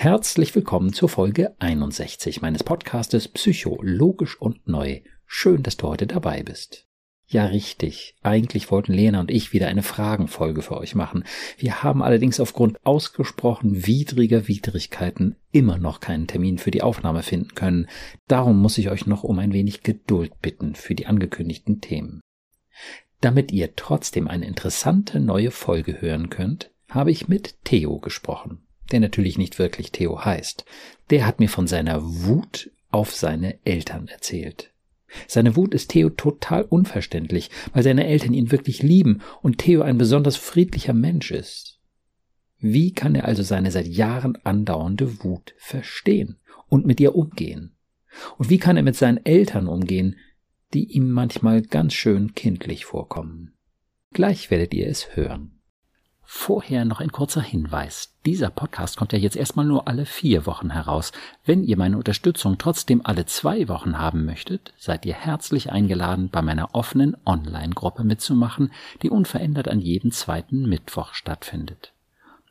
Herzlich willkommen zur Folge 61 meines Podcastes Psychologisch und Neu. Schön, dass du heute dabei bist. Ja, richtig. Eigentlich wollten Lena und ich wieder eine Fragenfolge für euch machen. Wir haben allerdings aufgrund ausgesprochen widriger Widrigkeiten immer noch keinen Termin für die Aufnahme finden können. Darum muss ich euch noch um ein wenig Geduld bitten für die angekündigten Themen. Damit ihr trotzdem eine interessante neue Folge hören könnt, habe ich mit Theo gesprochen der natürlich nicht wirklich Theo heißt, der hat mir von seiner Wut auf seine Eltern erzählt. Seine Wut ist Theo total unverständlich, weil seine Eltern ihn wirklich lieben und Theo ein besonders friedlicher Mensch ist. Wie kann er also seine seit Jahren andauernde Wut verstehen und mit ihr umgehen? Und wie kann er mit seinen Eltern umgehen, die ihm manchmal ganz schön kindlich vorkommen? Gleich werdet ihr es hören. Vorher noch ein kurzer Hinweis. Dieser Podcast kommt ja jetzt erstmal nur alle vier Wochen heraus. Wenn ihr meine Unterstützung trotzdem alle zwei Wochen haben möchtet, seid ihr herzlich eingeladen, bei meiner offenen Online-Gruppe mitzumachen, die unverändert an jedem zweiten Mittwoch stattfindet.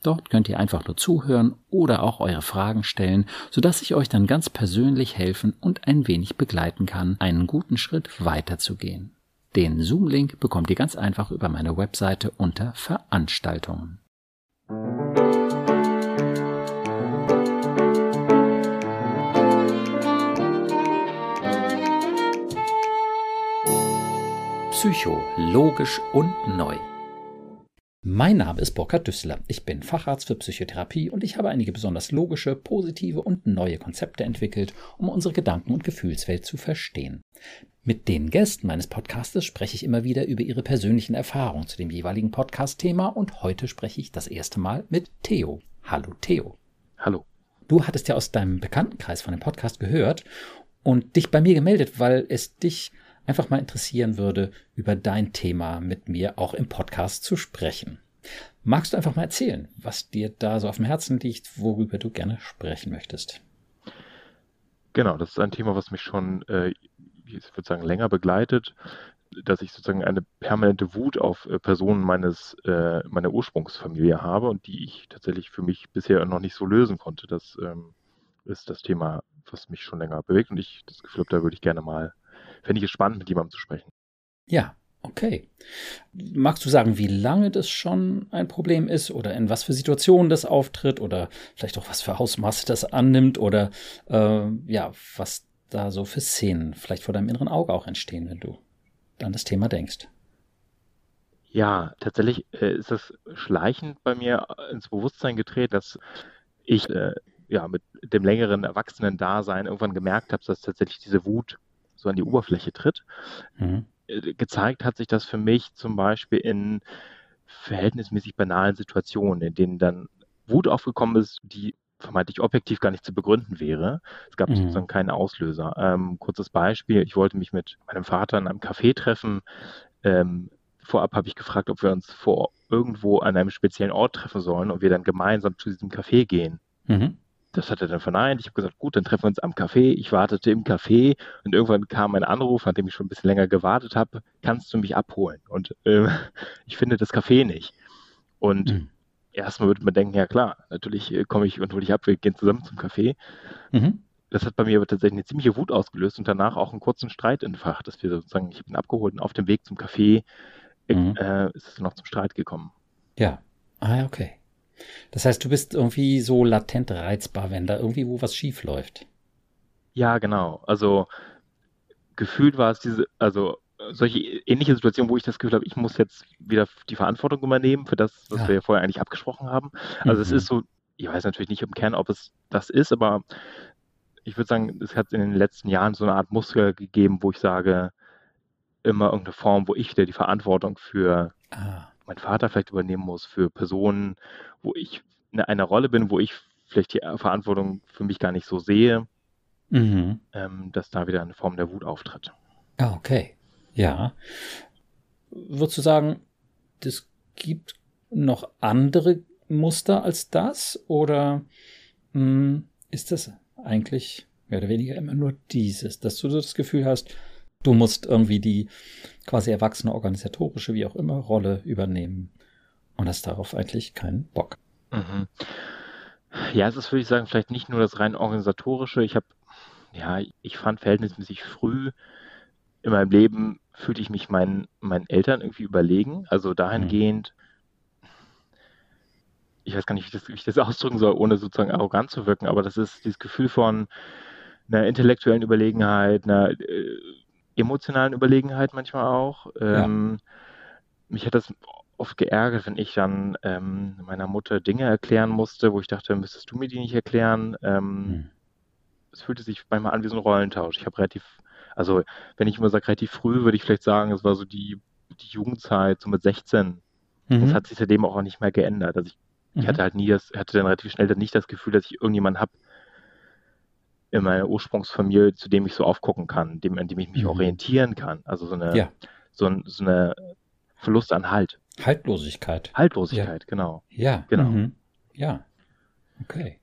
Dort könnt ihr einfach nur zuhören oder auch eure Fragen stellen, sodass ich euch dann ganz persönlich helfen und ein wenig begleiten kann, einen guten Schritt weiterzugehen. Den Zoom-Link bekommt ihr ganz einfach über meine Webseite unter Veranstaltungen. Psycho, logisch und neu. Mein Name ist Burkhard Düsseler. Ich bin Facharzt für Psychotherapie und ich habe einige besonders logische, positive und neue Konzepte entwickelt, um unsere Gedanken- und Gefühlswelt zu verstehen. Mit den Gästen meines Podcastes spreche ich immer wieder über ihre persönlichen Erfahrungen zu dem jeweiligen Podcast-Thema und heute spreche ich das erste Mal mit Theo. Hallo Theo. Hallo. Du hattest ja aus deinem Bekanntenkreis von dem Podcast gehört und dich bei mir gemeldet, weil es dich einfach mal interessieren würde, über dein Thema mit mir auch im Podcast zu sprechen. Magst du einfach mal erzählen, was dir da so auf dem Herzen liegt, worüber du gerne sprechen möchtest? Genau, das ist ein Thema, was mich schon äh, ich würde sagen, länger begleitet, dass ich sozusagen eine permanente Wut auf äh, Personen meines, äh, meiner Ursprungsfamilie habe und die ich tatsächlich für mich bisher noch nicht so lösen konnte. Das ähm, ist das Thema, was mich schon länger bewegt und ich das Gefühl habe, da würde ich gerne mal, fände ich es spannend, mit jemandem zu sprechen. Ja, okay. Magst du sagen, wie lange das schon ein Problem ist oder in was für Situationen das auftritt oder vielleicht auch was für Ausmaße das annimmt oder äh, ja, was da so für Szenen vielleicht vor deinem inneren Auge auch entstehen, wenn du an das Thema denkst? Ja, tatsächlich äh, ist es schleichend bei mir ins Bewusstsein gedreht, dass ich äh, ja mit dem längeren Erwachsenen-Dasein irgendwann gemerkt habe, dass tatsächlich diese Wut so an die Oberfläche tritt. Mhm. Äh, gezeigt hat sich das für mich zum Beispiel in verhältnismäßig banalen Situationen, in denen dann Wut aufgekommen ist, die vermeintlich objektiv gar nicht zu begründen wäre. Es gab mhm. sozusagen keinen Auslöser. Ähm, kurzes Beispiel, ich wollte mich mit meinem Vater in einem Café treffen. Ähm, vorab habe ich gefragt, ob wir uns vor irgendwo an einem speziellen Ort treffen sollen und wir dann gemeinsam zu diesem Café gehen. Mhm. Das hat er dann verneint. Ich habe gesagt, gut, dann treffen wir uns am Café. Ich wartete im Café und irgendwann kam ein Anruf, nachdem ich schon ein bisschen länger gewartet habe, kannst du mich abholen? Und äh, ich finde das Café nicht. Und mhm erstmal würde man denken, ja klar, natürlich äh, komme ich und hole dich ab, wir gehen zusammen zum Café. Mhm. Das hat bei mir aber tatsächlich eine ziemliche Wut ausgelöst und danach auch einen kurzen Streit entfacht, dass wir sozusagen, ich habe ihn abgeholt und auf dem Weg zum Café äh, mhm. äh, ist es noch zum Streit gekommen. Ja, ah, okay. Das heißt, du bist irgendwie so latent reizbar, wenn da irgendwie wo was schief läuft. Ja, genau. Also gefühlt war es diese, also solche ähnliche Situationen, wo ich das Gefühl habe, ich muss jetzt wieder die Verantwortung übernehmen für das, was ja. wir ja vorher eigentlich abgesprochen haben. Also mhm. es ist so, ich weiß natürlich nicht im Kern, ob es das ist, aber ich würde sagen, es hat in den letzten Jahren so eine Art Muster gegeben, wo ich sage, immer irgendeine Form, wo ich wieder die Verantwortung für ah. Meinen Vater vielleicht übernehmen muss, für Personen, wo ich in einer Rolle bin, wo ich vielleicht die Verantwortung für mich gar nicht so sehe, mhm. ähm, dass da wieder eine Form der Wut auftritt. Ah, okay. Ja. Würdest du sagen, es gibt noch andere Muster als das? Oder mh, hm, ist das eigentlich mehr oder weniger immer nur dieses, dass du so das Gefühl hast, du musst irgendwie die quasi erwachsene organisatorische, wie auch immer, Rolle übernehmen und hast darauf eigentlich keinen Bock? Mhm. Ja, es ist, würde ich sagen, vielleicht nicht nur das rein organisatorische. Ich habe, ja, ich fand verhältnismäßig früh in meinem Leben fühlte ich mich meinen, meinen Eltern irgendwie überlegen. Also dahingehend, ich weiß gar nicht, wie, das, wie ich das ausdrücken soll, ohne sozusagen arrogant zu wirken, aber das ist dieses Gefühl von einer intellektuellen Überlegenheit, einer äh, emotionalen Überlegenheit manchmal auch. Ähm, ja. Mich hat das oft geärgert, wenn ich dann ähm, meiner Mutter Dinge erklären musste, wo ich dachte, müsstest du mir die nicht erklären. Ähm, hm. Es fühlte sich manchmal an wie so ein Rollentausch. Ich habe relativ, also wenn ich immer sage relativ früh, würde ich vielleicht sagen, es war so die, die Jugendzeit, so mit 16. Mhm. Das hat sich seitdem auch nicht mehr geändert. Also ich, mhm. ich hatte halt nie das, hatte dann relativ schnell dann nicht das Gefühl, dass ich irgendjemanden habe in meiner Ursprungsfamilie, zu dem ich so aufgucken kann, dem, an dem ich mich mhm. orientieren kann. Also so eine, ja. so, ein, so eine Verlust an Halt. Haltlosigkeit. Haltlosigkeit, ja. genau. Ja. Genau. Mhm. Ja. Okay.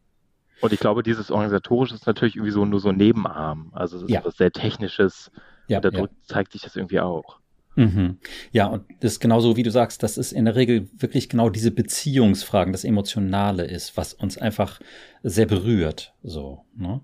Und ich glaube, dieses Organisatorische ist natürlich irgendwie so nur so ein Nebenarm. Also es ist ja. etwas sehr Technisches. Ja, und dadurch ja. zeigt sich das irgendwie auch. Mhm. Ja, und das ist genauso, wie du sagst, das ist in der Regel wirklich genau diese Beziehungsfragen, das Emotionale ist, was uns einfach sehr berührt, so. Ne?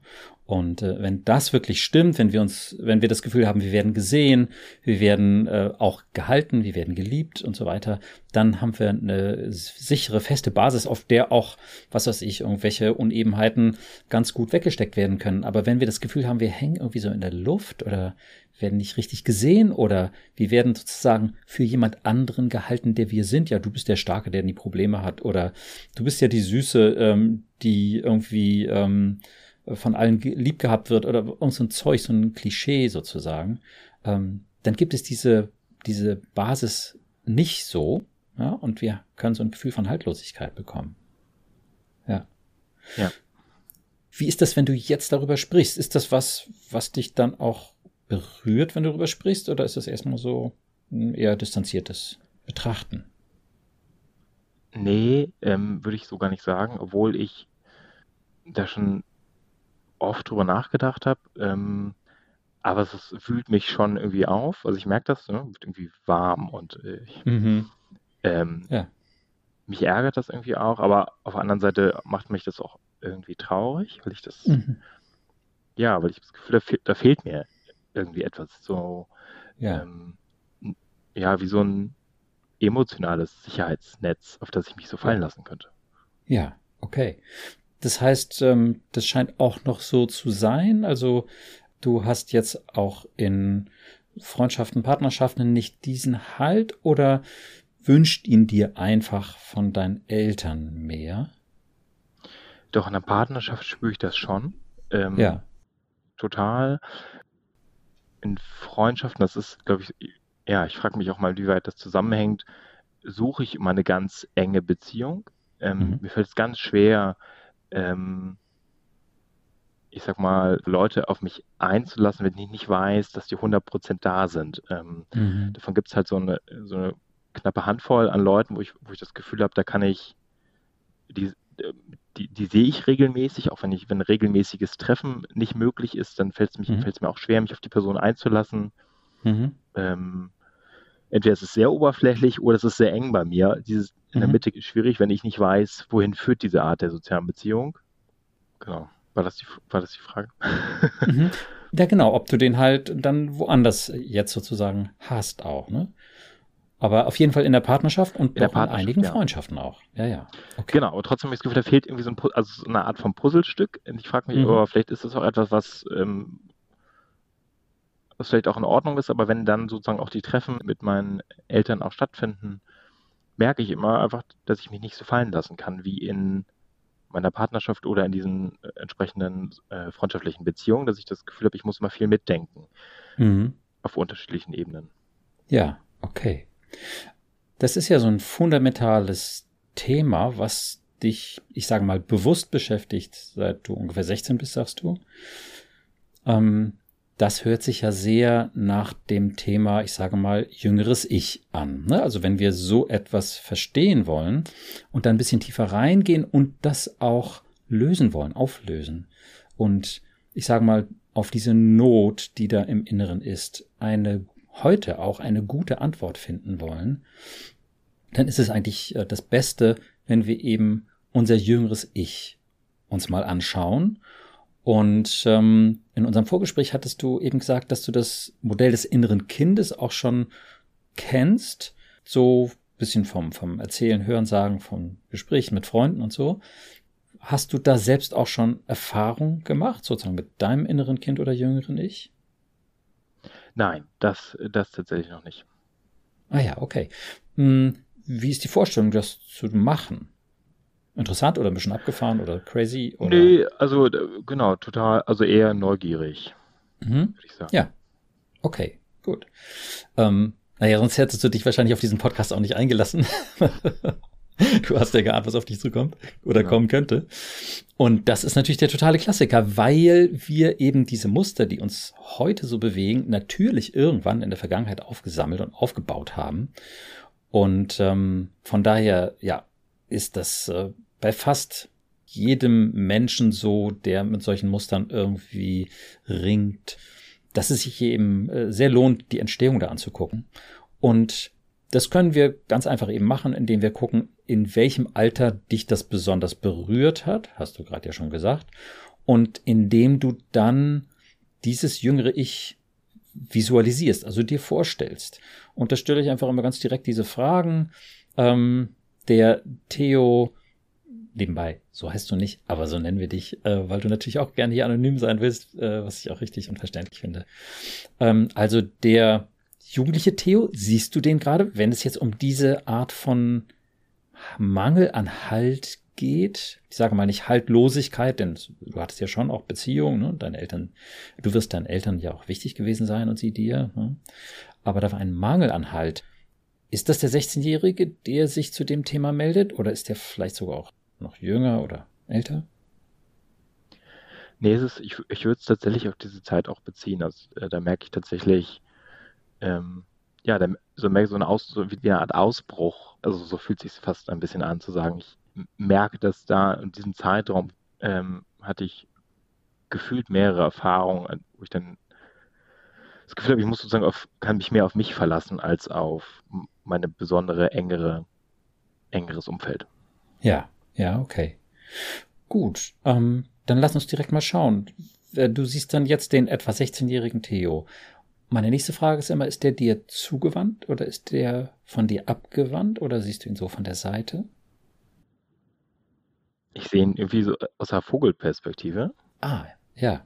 Und äh, wenn das wirklich stimmt, wenn wir uns, wenn wir das Gefühl haben, wir werden gesehen, wir werden äh, auch gehalten, wir werden geliebt und so weiter, dann haben wir eine sichere, feste Basis, auf der auch, was weiß ich, irgendwelche Unebenheiten ganz gut weggesteckt werden können. Aber wenn wir das Gefühl haben, wir hängen irgendwie so in der Luft oder werden nicht richtig gesehen oder wir werden sozusagen für jemand anderen gehalten, der wir sind. Ja, du bist der Starke, der die Probleme hat oder du bist ja die Süße, ähm, die irgendwie ähm, von allen lieb gehabt wird oder irgend so ein Zeug, so ein Klischee sozusagen, ähm, dann gibt es diese, diese Basis nicht so, ja, und wir können so ein Gefühl von Haltlosigkeit bekommen. Ja. Ja. Wie ist das, wenn du jetzt darüber sprichst? Ist das was, was dich dann auch berührt, wenn du darüber sprichst, oder ist das erstmal so ein eher distanziertes Betrachten? Nee, ähm, würde ich so gar nicht sagen, obwohl ich da schon oft drüber nachgedacht habe. Ähm, aber es, wühlt mich schon irgendwie auf. Also ich merke das, ne? wird irgendwie warm und äh, mhm. ähm, ja. mich ärgert das irgendwie auch. Aber auf der anderen Seite macht mich das auch irgendwie traurig, weil ich das, mhm. ja, weil ich das Gefühl, da, fe da fehlt mir irgendwie etwas. So, ja. Ähm, ja, wie so ein emotionales Sicherheitsnetz, auf das ich mich so fallen lassen könnte. Ja, okay. Das heißt, ähm, das scheint auch noch so zu sein. Also du hast jetzt auch in Freundschaften, Partnerschaften nicht diesen Halt oder wünscht ihn dir einfach von deinen Eltern mehr? Doch, in der Partnerschaft spüre ich das schon. Ähm, ja. Total. In Freundschaften, das ist, glaube ich, ja, ich frage mich auch mal, wie weit das zusammenhängt, suche ich immer eine ganz enge Beziehung. Ähm, mhm. Mir fällt es ganz schwer, ähm, ich sag mal, Leute auf mich einzulassen, wenn ich nicht weiß, dass die 100% da sind. Ähm, mhm. Davon gibt es halt so eine, so eine knappe Handvoll an Leuten, wo ich, wo ich das Gefühl habe, da kann ich, die, die, die sehe ich regelmäßig, auch wenn ich, wenn regelmäßiges Treffen nicht möglich ist, dann fällt es mhm. mir auch schwer, mich auf die Person einzulassen. Mhm. Ähm, entweder ist es sehr oberflächlich oder es ist sehr eng bei mir. Dieses in der mhm. Mitte ist schwierig, wenn ich nicht weiß, wohin führt diese Art der sozialen Beziehung. Genau. War das die, war das die Frage? Mhm. Ja, genau, ob du den halt dann woanders jetzt sozusagen hast auch, ne? Aber auf jeden Fall in der Partnerschaft und in, in einigen ja. Freundschaften auch. Ja, ja. Okay. Genau, aber trotzdem habe ich das Gefühl, da fehlt irgendwie so, ein, also so eine Art von Puzzlestück. Und ich frage mich, mhm. aber vielleicht ist das auch etwas, was ähm, was vielleicht auch in Ordnung ist, aber wenn dann sozusagen auch die Treffen mit meinen Eltern auch stattfinden, merke ich immer einfach, dass ich mich nicht so fallen lassen kann wie in meiner Partnerschaft oder in diesen äh, entsprechenden äh, freundschaftlichen Beziehungen, dass ich das Gefühl habe, ich muss immer viel mitdenken mhm. auf unterschiedlichen Ebenen. Ja, okay. Das ist ja so ein fundamentales Thema, was dich, ich sage mal, bewusst beschäftigt, seit du ungefähr 16 bist, sagst du. Ähm, das hört sich ja sehr nach dem Thema, ich sage mal, jüngeres Ich an. Ne? Also wenn wir so etwas verstehen wollen und dann ein bisschen tiefer reingehen und das auch lösen wollen, auflösen und ich sage mal, auf diese Not, die da im Inneren ist, eine heute auch eine gute Antwort finden wollen, dann ist es eigentlich äh, das Beste, wenn wir eben unser jüngeres Ich uns mal anschauen. Und ähm, in unserem Vorgespräch hattest du eben gesagt, dass du das Modell des inneren Kindes auch schon kennst, so bisschen vom, vom Erzählen, Hören, Sagen, von Gesprächen mit Freunden und so. Hast du da selbst auch schon Erfahrung gemacht, sozusagen mit deinem inneren Kind oder jüngeren Ich? Nein, das, das tatsächlich noch nicht. Ah ja, okay. Hm, wie ist die Vorstellung, das zu machen? Interessant oder ein bisschen abgefahren oder crazy? Oder? Nee, also genau, total, also eher neugierig, mhm. würde ich sagen. Ja, okay, gut. Ähm, naja, sonst hättest du dich wahrscheinlich auf diesen Podcast auch nicht eingelassen. du hast ja geahnt, was auf dich zukommt oder ja. kommen könnte. Und das ist natürlich der totale Klassiker, weil wir eben diese Muster, die uns heute so bewegen, natürlich irgendwann in der Vergangenheit aufgesammelt und aufgebaut haben. Und ähm, von daher, ja, ist das äh, bei fast jedem Menschen so, der mit solchen Mustern irgendwie ringt, dass es sich eben äh, sehr lohnt, die Entstehung da anzugucken. Und das können wir ganz einfach eben machen, indem wir gucken, in welchem Alter dich das besonders berührt hat, hast du gerade ja schon gesagt, und indem du dann dieses jüngere Ich visualisierst, also dir vorstellst. Und da stelle ich einfach immer ganz direkt diese Fragen. Ähm, der Theo, nebenbei, so heißt du nicht, aber so nennen wir dich, äh, weil du natürlich auch gerne hier anonym sein willst, äh, was ich auch richtig und verständlich finde. Ähm, also der jugendliche Theo, siehst du den gerade, wenn es jetzt um diese Art von Mangel an Halt geht, ich sage mal nicht Haltlosigkeit, denn du hattest ja schon auch Beziehungen, ne? deine Eltern, du wirst deinen Eltern ja auch wichtig gewesen sein und sie dir, ne? aber da war ein Mangel an Halt. Ist das der 16-Jährige, der sich zu dem Thema meldet oder ist der vielleicht sogar auch noch jünger oder älter? Nee, es ist, ich, ich würde es tatsächlich auf diese Zeit auch beziehen. Also, äh, da merke ich tatsächlich, ähm, ja, da, so merke ich so eine, Aus, so wie eine Art Ausbruch. Also so fühlt sich fast ein bisschen an zu sagen, ich merke, dass da in diesem Zeitraum ähm, hatte ich gefühlt mehrere Erfahrungen, wo ich dann das Gefühl habe, ich muss sozusagen auf, kann mich mehr auf mich verlassen als auf meine besondere, engere, engeres Umfeld. Ja, ja, okay. Gut, ähm, dann lass uns direkt mal schauen. Äh, du siehst dann jetzt den etwa 16-jährigen Theo. Meine nächste Frage ist immer, ist der dir zugewandt oder ist der von dir abgewandt oder siehst du ihn so von der Seite? Ich sehe ihn irgendwie so aus der Vogelperspektive. Ah, ja.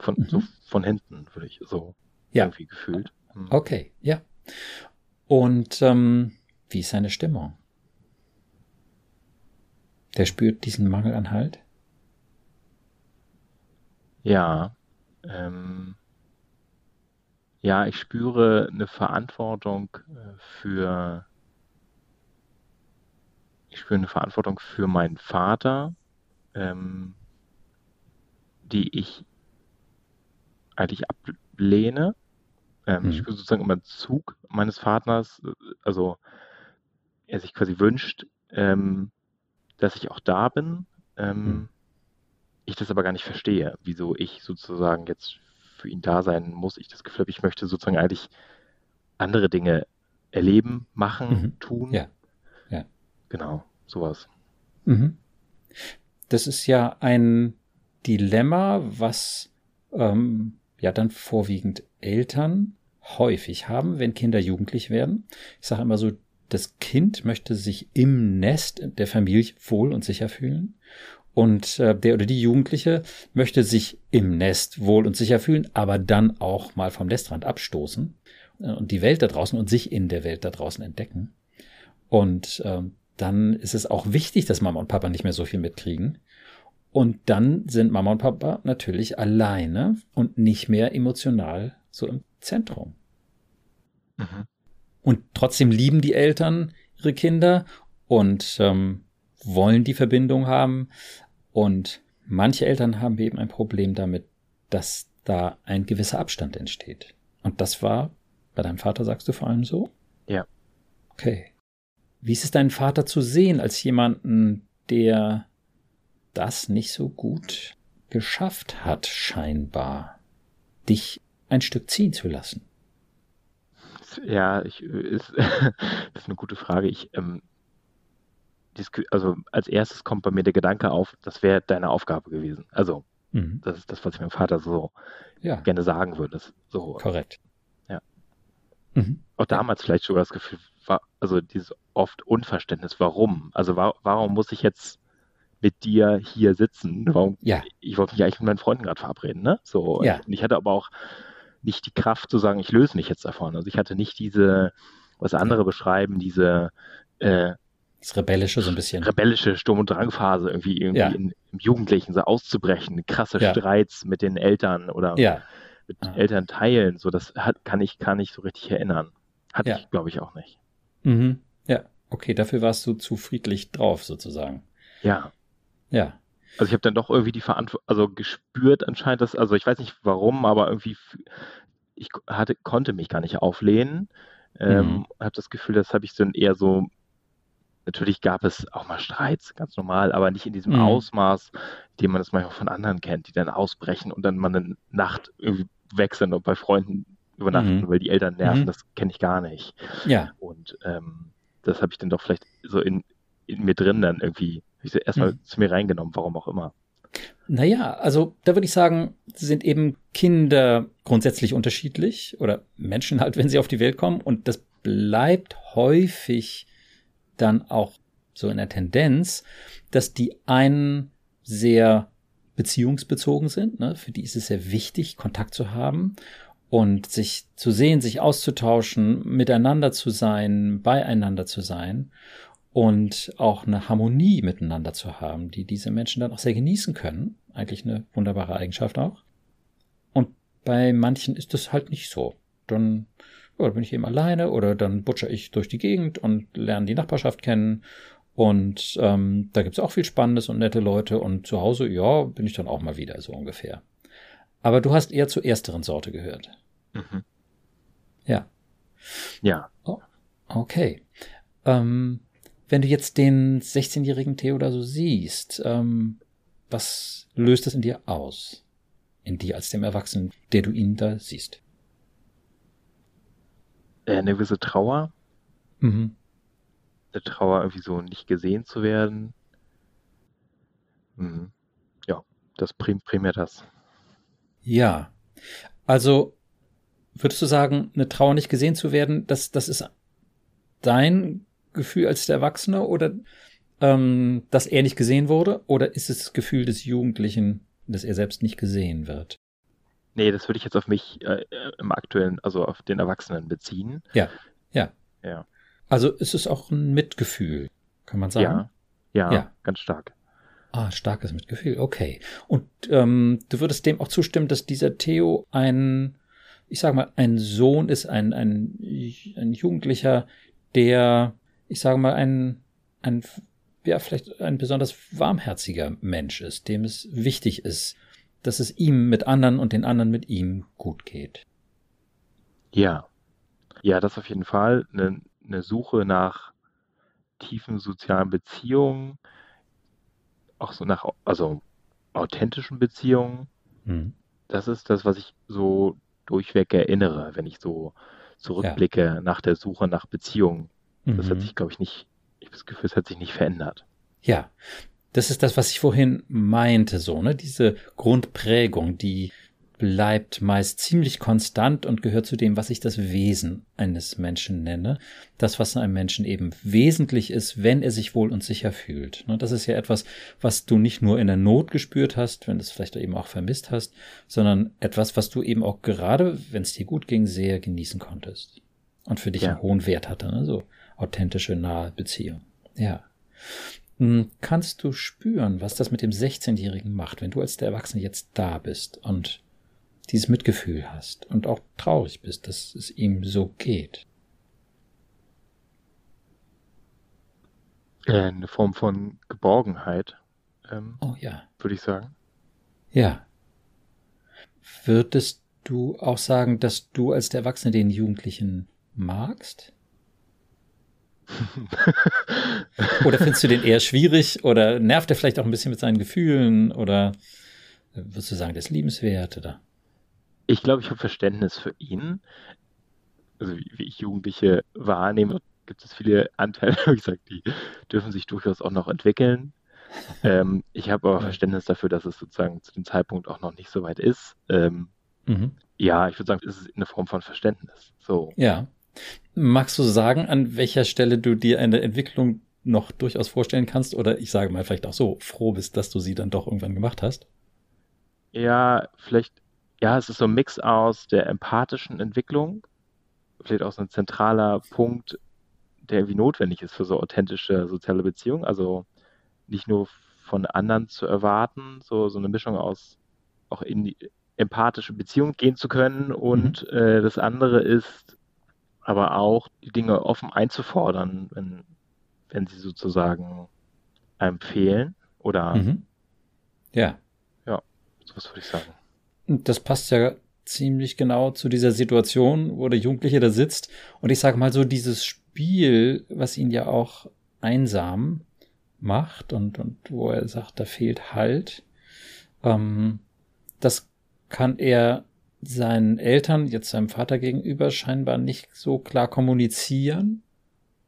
Von, mhm. so von hinten, würde ich so ja. irgendwie gefühlt. Mhm. Okay, ja. Und ähm, wie ist seine Stimmung? Der spürt diesen Mangel an Halt? Ja. Ähm, ja, ich spüre eine Verantwortung äh, für, ich spüre eine Verantwortung für meinen Vater, ähm, die ich eigentlich ablehne. Ähm, mhm. Ich spüre sozusagen immer Zug meines Vaters, äh, also er sich quasi wünscht, ähm, dass ich auch da bin. Ähm, mhm. Ich das aber gar nicht verstehe, wieso ich sozusagen jetzt für ihn da sein muss. Ich das Gefühl habe, ich möchte sozusagen eigentlich andere Dinge erleben, machen, mhm. tun. Ja. ja. Genau, sowas. Mhm. Das ist ja ein Dilemma, was ähm, ja dann vorwiegend Eltern häufig haben, wenn Kinder jugendlich werden. Ich sage immer so, das Kind möchte sich im Nest der Familie wohl und sicher fühlen. Und äh, der oder die Jugendliche möchte sich im Nest wohl und sicher fühlen, aber dann auch mal vom Nestrand abstoßen äh, und die Welt da draußen und sich in der Welt da draußen entdecken. Und äh, dann ist es auch wichtig, dass Mama und Papa nicht mehr so viel mitkriegen. Und dann sind Mama und Papa natürlich alleine und nicht mehr emotional so im Zentrum. Mhm. Und trotzdem lieben die Eltern ihre Kinder und ähm, wollen die Verbindung haben. Und manche Eltern haben eben ein Problem damit, dass da ein gewisser Abstand entsteht. Und das war bei deinem Vater, sagst du vor allem so? Ja. Okay. Wie ist es deinen Vater zu sehen als jemanden, der das nicht so gut geschafft hat, scheinbar, dich ein Stück ziehen zu lassen? Ja, ich, ist, das ist eine gute Frage. Ich, ähm, also als erstes kommt bei mir der Gedanke auf, das wäre deine Aufgabe gewesen. Also, mhm. das ist das, was ich meinem Vater so ja. gerne sagen würde. So. Korrekt. Ja. Mhm. Auch damals vielleicht sogar das Gefühl, also dieses oft Unverständnis, warum? Also wa warum muss ich jetzt mit dir hier sitzen? Warum? Ja. Ich wollte mich eigentlich mit meinen Freunden gerade verabreden, ne? So. Ja. Und ich hatte aber auch nicht die Kraft zu sagen, ich löse mich jetzt davon. Also ich hatte nicht diese, was andere beschreiben, diese äh, das Rebellische so ein bisschen. Rebellische Sturm- und Drangphase irgendwie, irgendwie ja. in, im Jugendlichen so auszubrechen, krasse ja. Streits mit den Eltern oder ja. mit ah. Eltern teilen, so das hat, kann ich gar nicht so richtig erinnern. Hatte ich, glaube ich, auch nicht. Mhm. Ja, okay, dafür warst du zu friedlich drauf, sozusagen. Ja. Ja. Also ich habe dann doch irgendwie die Verantwortung, also gespürt anscheinend, dass, also ich weiß nicht warum, aber irgendwie, ich hatte, konnte mich gar nicht auflehnen. Ähm, mhm. habe das Gefühl, das habe ich dann eher so Natürlich gab es auch mal Streits, ganz normal, aber nicht in diesem mhm. Ausmaß, den man das manchmal von anderen kennt, die dann ausbrechen und dann mal eine Nacht irgendwie wechseln und bei Freunden übernachten, mhm. weil die Eltern nerven. Mhm. Das kenne ich gar nicht. Ja. Und ähm, das habe ich dann doch vielleicht so in, in mir drin dann irgendwie ich erstmal mhm. zu mir reingenommen, warum auch immer. Naja, also da würde ich sagen, sind eben Kinder grundsätzlich unterschiedlich oder Menschen halt, wenn sie auf die Welt kommen und das bleibt häufig dann auch so in der Tendenz, dass die einen sehr beziehungsbezogen sind. Ne? Für die ist es sehr wichtig, Kontakt zu haben und sich zu sehen, sich auszutauschen, miteinander zu sein, beieinander zu sein und auch eine Harmonie miteinander zu haben, die diese Menschen dann auch sehr genießen können. Eigentlich eine wunderbare Eigenschaft auch. Und bei manchen ist das halt nicht so. Dann oder bin ich eben alleine oder dann butcher ich durch die Gegend und lerne die Nachbarschaft kennen. Und ähm, da gibt's auch viel Spannendes und nette Leute. Und zu Hause, ja, bin ich dann auch mal wieder, so ungefähr. Aber du hast eher zur ersteren Sorte gehört. Mhm. Ja. Ja. Oh, okay. Ähm, wenn du jetzt den 16-jährigen Theodor so siehst, ähm, was löst das in dir aus? In dir als dem Erwachsenen, der du ihn da siehst? äh, eine gewisse Trauer. Mhm. Eine Trauer, irgendwie so nicht gesehen zu werden. Mhm. Ja, das prim primär das. Ja. Also würdest du sagen, eine Trauer nicht gesehen zu werden, das, das ist dein Gefühl als der Erwachsene oder ähm, dass er nicht gesehen wurde? Oder ist es das Gefühl des Jugendlichen, dass er selbst nicht gesehen wird? Nee, das würde ich jetzt auf mich äh, im aktuellen, also auf den Erwachsenen beziehen. Ja, ja. Ja. Also ist es auch ein Mitgefühl, kann man sagen? Ja, ja, ja. ganz stark. Ah, starkes Mitgefühl, okay. Und ähm, du würdest dem auch zustimmen, dass dieser Theo ein, ich sag mal, ein Sohn ist, ein, ein, ein Jugendlicher, der, ich sage mal, ein, ein, ja, vielleicht ein besonders warmherziger Mensch ist, dem es wichtig ist, dass es ihm mit anderen und den anderen mit ihm gut geht. Ja, ja, das auf jeden Fall. Eine, eine Suche nach tiefen sozialen Beziehungen, auch so nach, also authentischen Beziehungen. Mhm. Das ist das, was ich so durchweg erinnere, wenn ich so zurückblicke ja. nach der Suche nach Beziehungen. Das mhm. hat sich, glaube ich, nicht, ich habe das Gefühl, es hat sich nicht verändert. Ja, das ist das, was ich vorhin meinte, so, ne? Diese Grundprägung, die bleibt meist ziemlich konstant und gehört zu dem, was ich das Wesen eines Menschen nenne. Das, was einem Menschen eben wesentlich ist, wenn er sich wohl und sicher fühlt. Ne? Das ist ja etwas, was du nicht nur in der Not gespürt hast, wenn du es vielleicht eben auch vermisst hast, sondern etwas, was du eben auch gerade, wenn es dir gut ging, sehr genießen konntest. Und für dich ja. einen hohen Wert hatte, ne? so authentische, nahe Beziehung. Ja. Hm, kannst du spüren, was das mit dem 16-Jährigen macht, wenn du als der Erwachsene jetzt da bist und dieses Mitgefühl hast und auch traurig bist, dass es ihm so geht? Äh, eine Form von Geborgenheit. Ähm, oh ja. Würde ich sagen. Ja. Würdest du auch sagen, dass du als der Erwachsene den Jugendlichen magst? oder findest du den eher schwierig oder nervt er vielleicht auch ein bisschen mit seinen Gefühlen oder würdest du sagen, der ist liebenswert oder? Ich glaube, ich habe Verständnis für ihn, also wie, wie ich Jugendliche wahrnehme, gibt es viele Anteile, wie gesagt, die dürfen sich durchaus auch noch entwickeln. Ähm, ich habe aber Verständnis dafür, dass es sozusagen zu dem Zeitpunkt auch noch nicht so weit ist. Ähm, mhm. Ja, ich würde sagen, es ist eine Form von Verständnis. So. Ja. Magst du sagen, an welcher Stelle du dir eine Entwicklung noch durchaus vorstellen kannst? Oder ich sage mal vielleicht auch so, froh bist, dass du sie dann doch irgendwann gemacht hast? Ja, vielleicht, ja, es ist so ein Mix aus der empathischen Entwicklung, vielleicht auch so ein zentraler Punkt, der irgendwie notwendig ist für so authentische soziale Beziehungen. Also nicht nur von anderen zu erwarten, so, so eine Mischung aus auch in die empathische Beziehung gehen zu können und mhm. äh, das andere ist aber auch die Dinge offen einzufordern, wenn, wenn sie sozusagen einem fehlen oder mhm. ja. Ja, sowas würde ich sagen. Das passt ja ziemlich genau zu dieser Situation, wo der Jugendliche da sitzt und ich sage mal so dieses Spiel, was ihn ja auch einsam macht und, und wo er sagt, da fehlt Halt, ähm, das kann er seinen Eltern, jetzt seinem Vater gegenüber, scheinbar nicht so klar kommunizieren.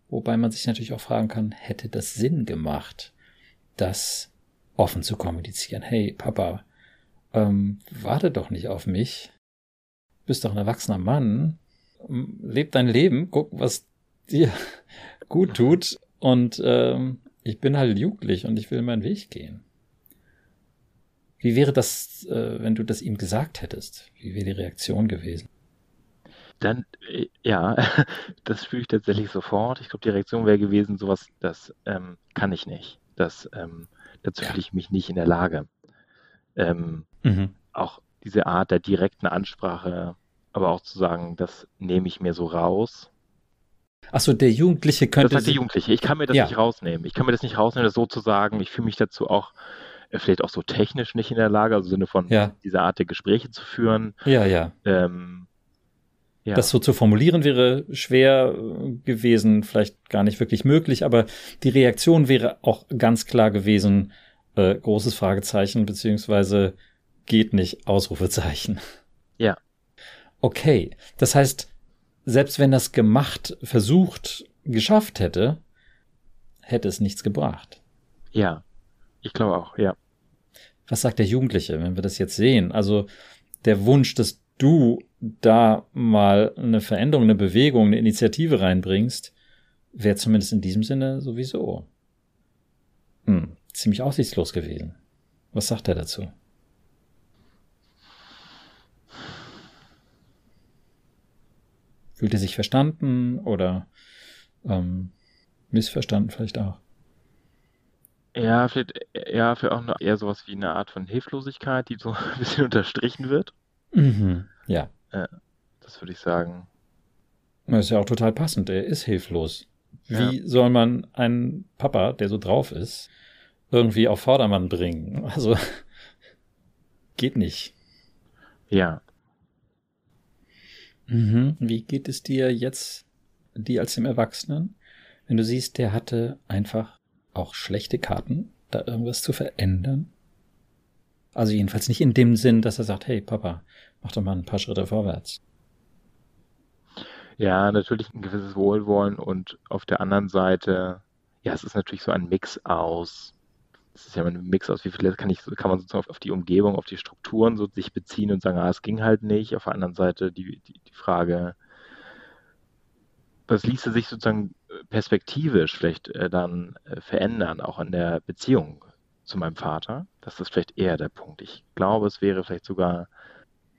Wobei man sich natürlich auch fragen kann, hätte das Sinn gemacht, das offen zu kommunizieren? Hey, Papa, ähm, warte doch nicht auf mich. Du bist doch ein erwachsener Mann. Leb dein Leben, guck, was dir gut tut. Und ähm, ich bin halt jugendlich und ich will meinen Weg gehen. Wie wäre das, äh, wenn du das ihm gesagt hättest? Wie wäre die Reaktion gewesen? Dann, äh, ja, das fühle ich tatsächlich sofort. Ich glaube, die Reaktion wäre gewesen, sowas, das ähm, kann ich nicht. Das, ähm, dazu ja. fühle ich mich nicht in der Lage. Ähm, mhm. Auch diese Art der direkten Ansprache, aber auch zu sagen, das nehme ich mir so raus. Achso, der Jugendliche könnte. Das sagt der Jugendliche. Ich kann mir das ja. nicht rausnehmen. Ich kann mir das nicht rausnehmen, das so zu sagen. Ich fühle mich dazu auch vielleicht auch so technisch nicht in der Lage, also im Sinne von ja. dieser Art der Gespräche zu führen. Ja, ja. Ähm, ja. Das so zu formulieren wäre schwer gewesen, vielleicht gar nicht wirklich möglich, aber die Reaktion wäre auch ganz klar gewesen, äh, großes Fragezeichen, beziehungsweise geht nicht, Ausrufezeichen. Ja. Okay, das heißt, selbst wenn das gemacht, versucht, geschafft hätte, hätte es nichts gebracht. Ja, ich glaube auch, ja. Was sagt der Jugendliche, wenn wir das jetzt sehen? Also der Wunsch, dass du da mal eine Veränderung, eine Bewegung, eine Initiative reinbringst, wäre zumindest in diesem Sinne sowieso hm, ziemlich aussichtslos gewesen. Was sagt er dazu? Fühlt er sich verstanden oder ähm, missverstanden vielleicht auch? Ja, vielleicht ja, für auch noch eher sowas wie eine Art von Hilflosigkeit, die so ein bisschen unterstrichen wird. Mhm. Ja. ja. Das würde ich sagen. Das ist ja auch total passend. Er ist hilflos. Wie ja. soll man einen Papa, der so drauf ist, irgendwie auf Vordermann bringen? Also geht nicht. Ja. Mhm. Wie geht es dir jetzt, die als dem Erwachsenen, wenn du siehst, der hatte einfach auch schlechte Karten, da irgendwas zu verändern? Also jedenfalls nicht in dem Sinn, dass er sagt, hey Papa, mach doch mal ein paar Schritte vorwärts. Ja, natürlich ein gewisses Wohlwollen und auf der anderen Seite, ja, es ist natürlich so ein Mix aus, es ist ja ein Mix aus, wie viel kann ich, kann man sozusagen auf die Umgebung, auf die Strukturen so sich beziehen und sagen, ah, es ging halt nicht. Auf der anderen Seite die, die, die Frage, was ließe sich sozusagen perspektivisch vielleicht äh, dann äh, verändern, auch an der Beziehung zu meinem Vater. Das ist vielleicht eher der Punkt. Ich glaube, es wäre vielleicht sogar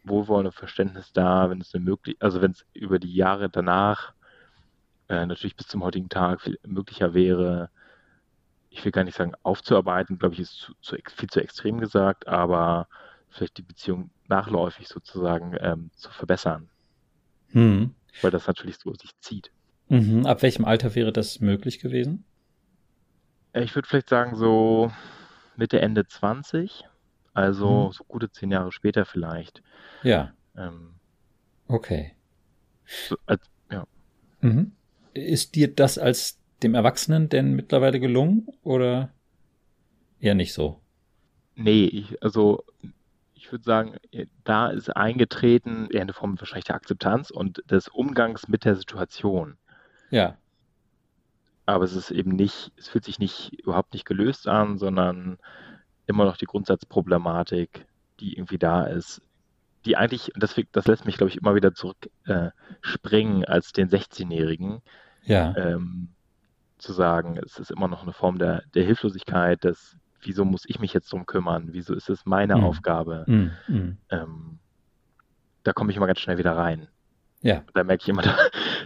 Wohlwollen und Verständnis da, wenn es eine möglich, also wenn es über die Jahre danach äh, natürlich bis zum heutigen Tag viel möglicher wäre, ich will gar nicht sagen aufzuarbeiten, glaube ich, ist zu, zu, viel zu extrem gesagt, aber vielleicht die Beziehung nachläufig sozusagen ähm, zu verbessern. Hm. Weil das natürlich so sich zieht. Mhm. Ab welchem Alter wäre das möglich gewesen? Ich würde vielleicht sagen, so Mitte, Ende 20. Also mhm. so gute zehn Jahre später vielleicht. Ja. Ähm, okay. So, als, ja. Mhm. Ist dir das als dem Erwachsenen denn mittlerweile gelungen oder eher nicht so? Nee, ich, also ich würde sagen, da ist eingetreten eher eine Form wahrscheinlich der Akzeptanz und des Umgangs mit der Situation. Ja. aber es ist eben nicht, es fühlt sich nicht überhaupt nicht gelöst an, sondern immer noch die Grundsatzproblematik, die irgendwie da ist, die eigentlich, das, das lässt mich, glaube ich, immer wieder zurück äh, als den 16-Jährigen. Ja. Ähm, zu sagen, es ist immer noch eine Form der, der Hilflosigkeit, des, wieso muss ich mich jetzt drum kümmern, wieso ist es meine Mhm. Aufgabe, Mm, mm. ähm, da komme ich immer ganz schnell wieder rein. Ja. Da merke ich immer, da,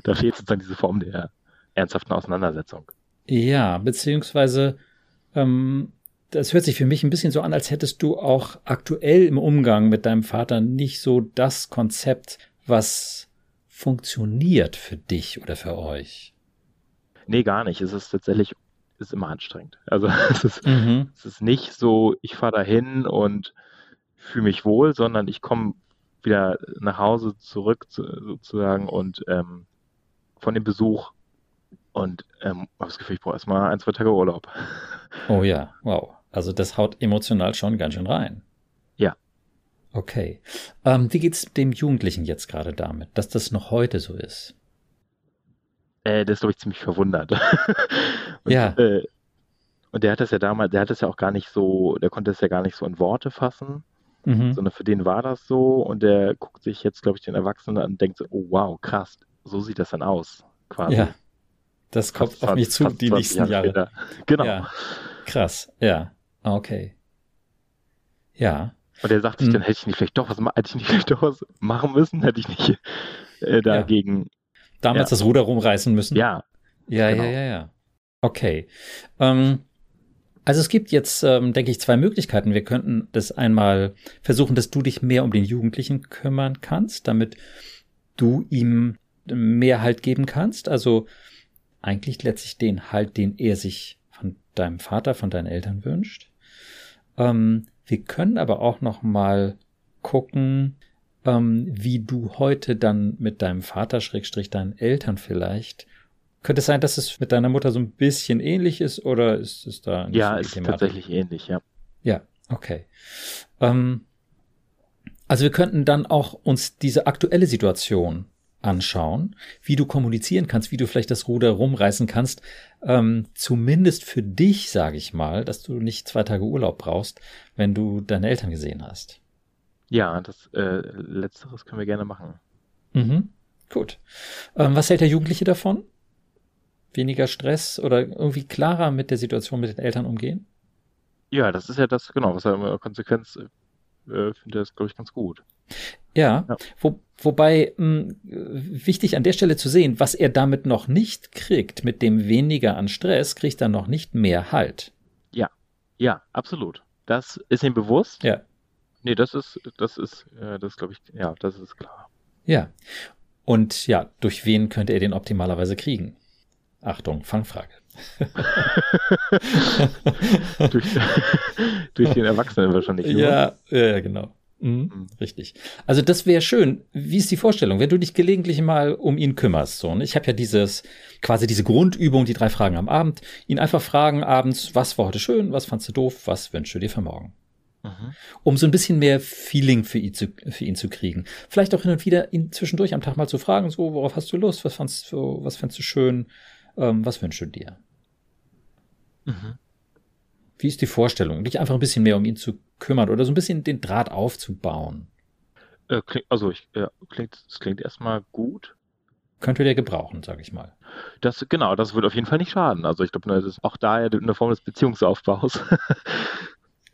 da fehlt sozusagen diese Form der ernsthaften Auseinandersetzung. Ja, beziehungsweise ähm, das hört sich für mich ein bisschen so an, als hättest du auch aktuell im Umgang mit deinem Vater nicht so das Konzept, was funktioniert für dich oder für euch. Nee, gar nicht. Es ist tatsächlich, ist immer anstrengend. Also es ist, Mhm. es ist nicht so, ich fahre da hin und fühle mich wohl, sondern ich komme wieder nach Hause zurück zu, sozusagen und ähm, von dem Besuch und ähm, habe das Gefühl, ich brauche erstmal ein, zwei Tage Urlaub. Oh ja, wow. Also das haut emotional schon ganz schön rein. Ja. Okay. Ähm, wie geht's dem Jugendlichen jetzt gerade damit, dass das noch heute so ist? Äh, der ist, glaube ich, ziemlich verwundert. und, Ja. Äh, und der hat das ja damals, der hat das ja auch gar nicht so, der konnte es ja gar nicht so in Worte fassen, Mhm. sondern für den war das so und der guckt sich jetzt, glaube ich, den Erwachsenen an und denkt so, oh wow, krass, so sieht das dann aus, quasi. Ja. Das kommt Fast auf mich 20 zu, die 20 nächsten Jahre. später. Genau. Ja. Krass. Ja. Okay. Ja. Und er sagt sich, Mhm. dann hätte ich nicht vielleicht doch was, hätte ich nicht vielleicht doch was machen müssen, hätte ich nicht äh, dagegen. Damals Ja. das Ruder rumreißen müssen. Ja, Ja, Genau. ja, ja, ja. Okay. Ähm, also es gibt jetzt, ähm, denke ich, zwei Möglichkeiten. Wir könnten das einmal versuchen, dass du dich mehr um den Jugendlichen kümmern kannst, damit du ihm mehr Halt geben kannst. Also eigentlich letztlich den Halt, den er sich von deinem Vater, von deinen Eltern wünscht. Ähm, wir können aber auch noch mal gucken, ähm, wie du heute dann mit deinem Vater, Schrägstrich deinen Eltern vielleicht könnte es sein, dass es mit deiner Mutter so ein bisschen ähnlich ist oder ist es da nicht ja, so ist Thematik? tatsächlich ähnlich, ja. Ja, okay. Ähm, also wir könnten dann auch uns diese aktuelle Situation anschauen, wie du kommunizieren kannst, wie du vielleicht das Ruder rumreißen kannst, ähm, zumindest für dich, sage ich mal, dass du nicht zwei Tage Urlaub brauchst, wenn du deine Eltern gesehen hast. Ja, das äh, Letzteres können wir gerne machen. Mhm. Gut. Ähm, was hält der Jugendliche davon? Weniger Stress oder irgendwie klarer mit der Situation mit den Eltern umgehen? Ja, das ist ja das, genau, was er immer Konsequenz äh, finde das, glaube ich, ganz gut. Ja, Ja. Wo, wobei mh, wichtig an der Stelle zu sehen, was er damit noch nicht kriegt, mit dem weniger an Stress, kriegt er noch nicht mehr Halt. Ja, absolut. Das ist ihm bewusst. Ja. Nee, das ist, das ist, äh, das glaube ich, ja, das ist klar. Ja. Und ja, durch wen könnte er den optimalerweise kriegen? Achtung, Fangfrage. durch, durch den Erwachsenen wahrscheinlich. nur. Ja, ja, genau. Mhm, Mhm. richtig. Also das wäre schön. Wie ist die Vorstellung, wenn du dich gelegentlich mal um ihn kümmerst? So, ne? Ich habe ja dieses quasi diese Grundübung, die drei Fragen am Abend. Ihn einfach fragen abends, was war heute schön, was fandst du doof, was wünschst du dir für morgen? Mhm. Um so ein bisschen mehr Feeling für ihn zu, für ihn zu kriegen. Vielleicht auch hin und wieder ihn zwischendurch am Tag mal zu fragen, so, worauf hast du Lust, was fandst du, was fandst du schön, ähm, was wünschst du dir? Mhm. Wie ist die Vorstellung? Dich einfach ein bisschen mehr um ihn zu kümmern oder so ein bisschen den Draht aufzubauen. Äh, klingt, also ich, ja, klingt, es klingt erstmal gut. Könnte der gebrauchen, sag ich mal. Das, genau, das würde auf jeden Fall nicht schaden. Also ich glaube, das ist auch daher eine Form des Beziehungsaufbaus.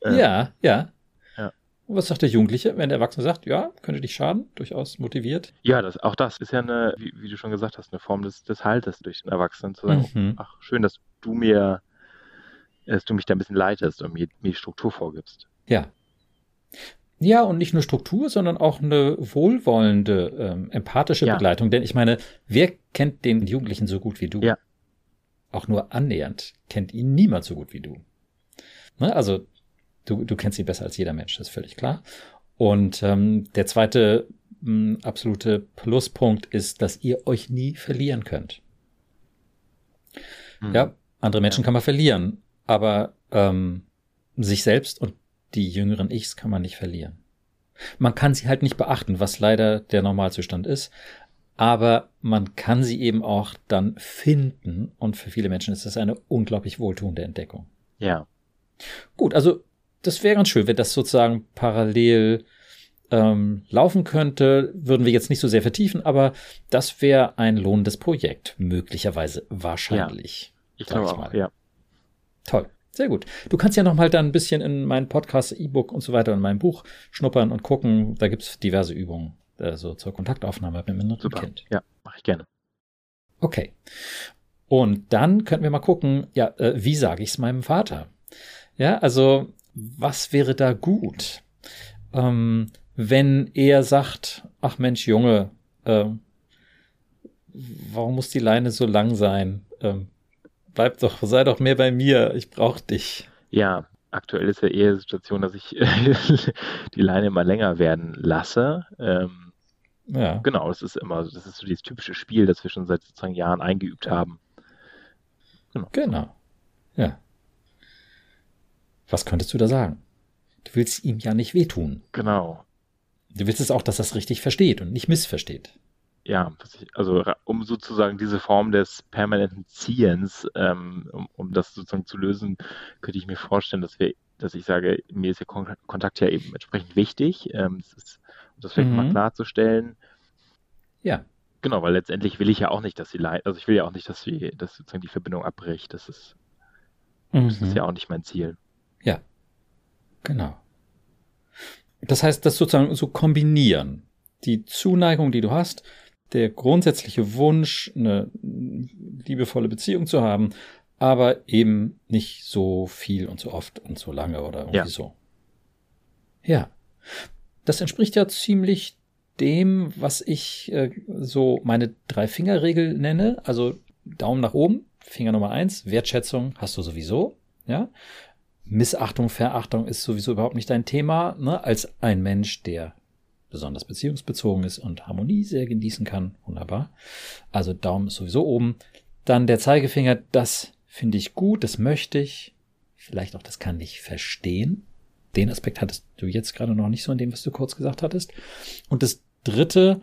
Äh, Ja, ja. Und was sagt der Jugendliche, wenn der Erwachsene sagt, ja, könnte dich schaden, durchaus motiviert? Ja, das, auch das ist ja eine, wie, wie du schon gesagt hast, eine Form des, des Haltes durch den Erwachsenen zu sagen, Mhm. ach, schön, dass du mir, dass du mich da ein bisschen leitest und mir, mir die Struktur vorgibst. Ja. Ja, und nicht nur Struktur, sondern auch eine wohlwollende, ähm, empathische Ja. Begleitung. Denn ich meine, wer kennt den Jugendlichen so gut wie du? Ja. Auch nur annähernd kennt ihn niemand so gut wie du. Ne? Also, du, du kennst ihn besser als jeder Mensch, das ist völlig klar. Und ähm, der zweite mh, absolute Pluspunkt ist, dass ihr euch nie verlieren könnt. Mhm. Ja, andere Menschen Ja. kann man verlieren, aber ähm, sich selbst und die jüngeren Ichs kann man nicht verlieren. Man kann sie halt nicht beachten, was leider der Normalzustand ist. aber man kann sie eben auch dann finden und für viele Menschen ist das eine unglaublich wohltuende Entdeckung. Ja. Gut, also das wäre ganz schön, wenn das sozusagen parallel ähm, laufen könnte, würden wir jetzt nicht so sehr vertiefen, aber das wäre ein lohnendes Projekt, möglicherweise, wahrscheinlich. Ja, ich glaube auch, ja. Toll. Sehr gut. Du kannst ja noch mal dann ein bisschen in meinen Podcast, E-Book und so weiter in meinem Buch schnuppern und gucken. Da gibt's diverse Übungen also zur Kontaktaufnahme mit dem inneren Super. Kind. Ja, mache ich gerne. Okay. Und dann könnten wir mal gucken, ja, äh, wie sage ich es meinem Vater? Ja, also was wäre da gut? Ähm, wenn er sagt, ach Mensch, Junge, äh, warum muss die Leine so lang sein? Ähm, bleib doch, sei doch mehr bei mir, ich brauche dich. Ja, aktuell ist ja eher die Situation, dass ich die Leine immer länger werden lasse. Ähm, ja. Genau, das ist immer, das ist so dieses typische Spiel, das wir schon seit sozusagen Jahren eingeübt haben. Genau. Genau. Ja. Was könntest du da sagen? Du willst ihm ja nicht wehtun. Genau. Du willst es auch, dass er es richtig versteht und nicht missversteht. Ja, also um sozusagen diese Form des permanenten Ziehens, ähm, um, um das sozusagen zu lösen, könnte ich mir vorstellen, dass wir, dass ich sage, mir ist der Kontakt ja eben entsprechend wichtig. Ähm, das ist, um das vielleicht mhm. mal klarzustellen. Ja. Genau, weil letztendlich will ich ja auch nicht, dass sie leid, also ich will ja auch nicht, dass sie, dass sozusagen die Verbindung abbricht. Das ist, mhm. das ist mhm. ja auch nicht mein Ziel. Genau. Das heißt, das sozusagen so kombinieren. Die Zuneigung, die du hast, der grundsätzliche Wunsch, eine liebevolle Beziehung zu haben, aber eben nicht so viel und so oft und so lange oder irgendwie ja. so. Ja. Das entspricht ja ziemlich dem, was ich äh, so meine Drei-Finger-Regel nenne. Also Daumen nach oben, Finger Nummer eins, Wertschätzung hast du sowieso, ja. Missachtung, Verachtung ist sowieso überhaupt nicht dein Thema, ne? als ein Mensch, der besonders beziehungsbezogen ist und Harmonie sehr genießen kann. Wunderbar. Also Daumen ist sowieso oben. Dann der Zeigefinger, das finde ich gut, das möchte ich. Vielleicht auch, das kann ich verstehen. Den Aspekt hattest du jetzt gerade noch nicht so in dem, was du kurz gesagt hattest. Und das dritte,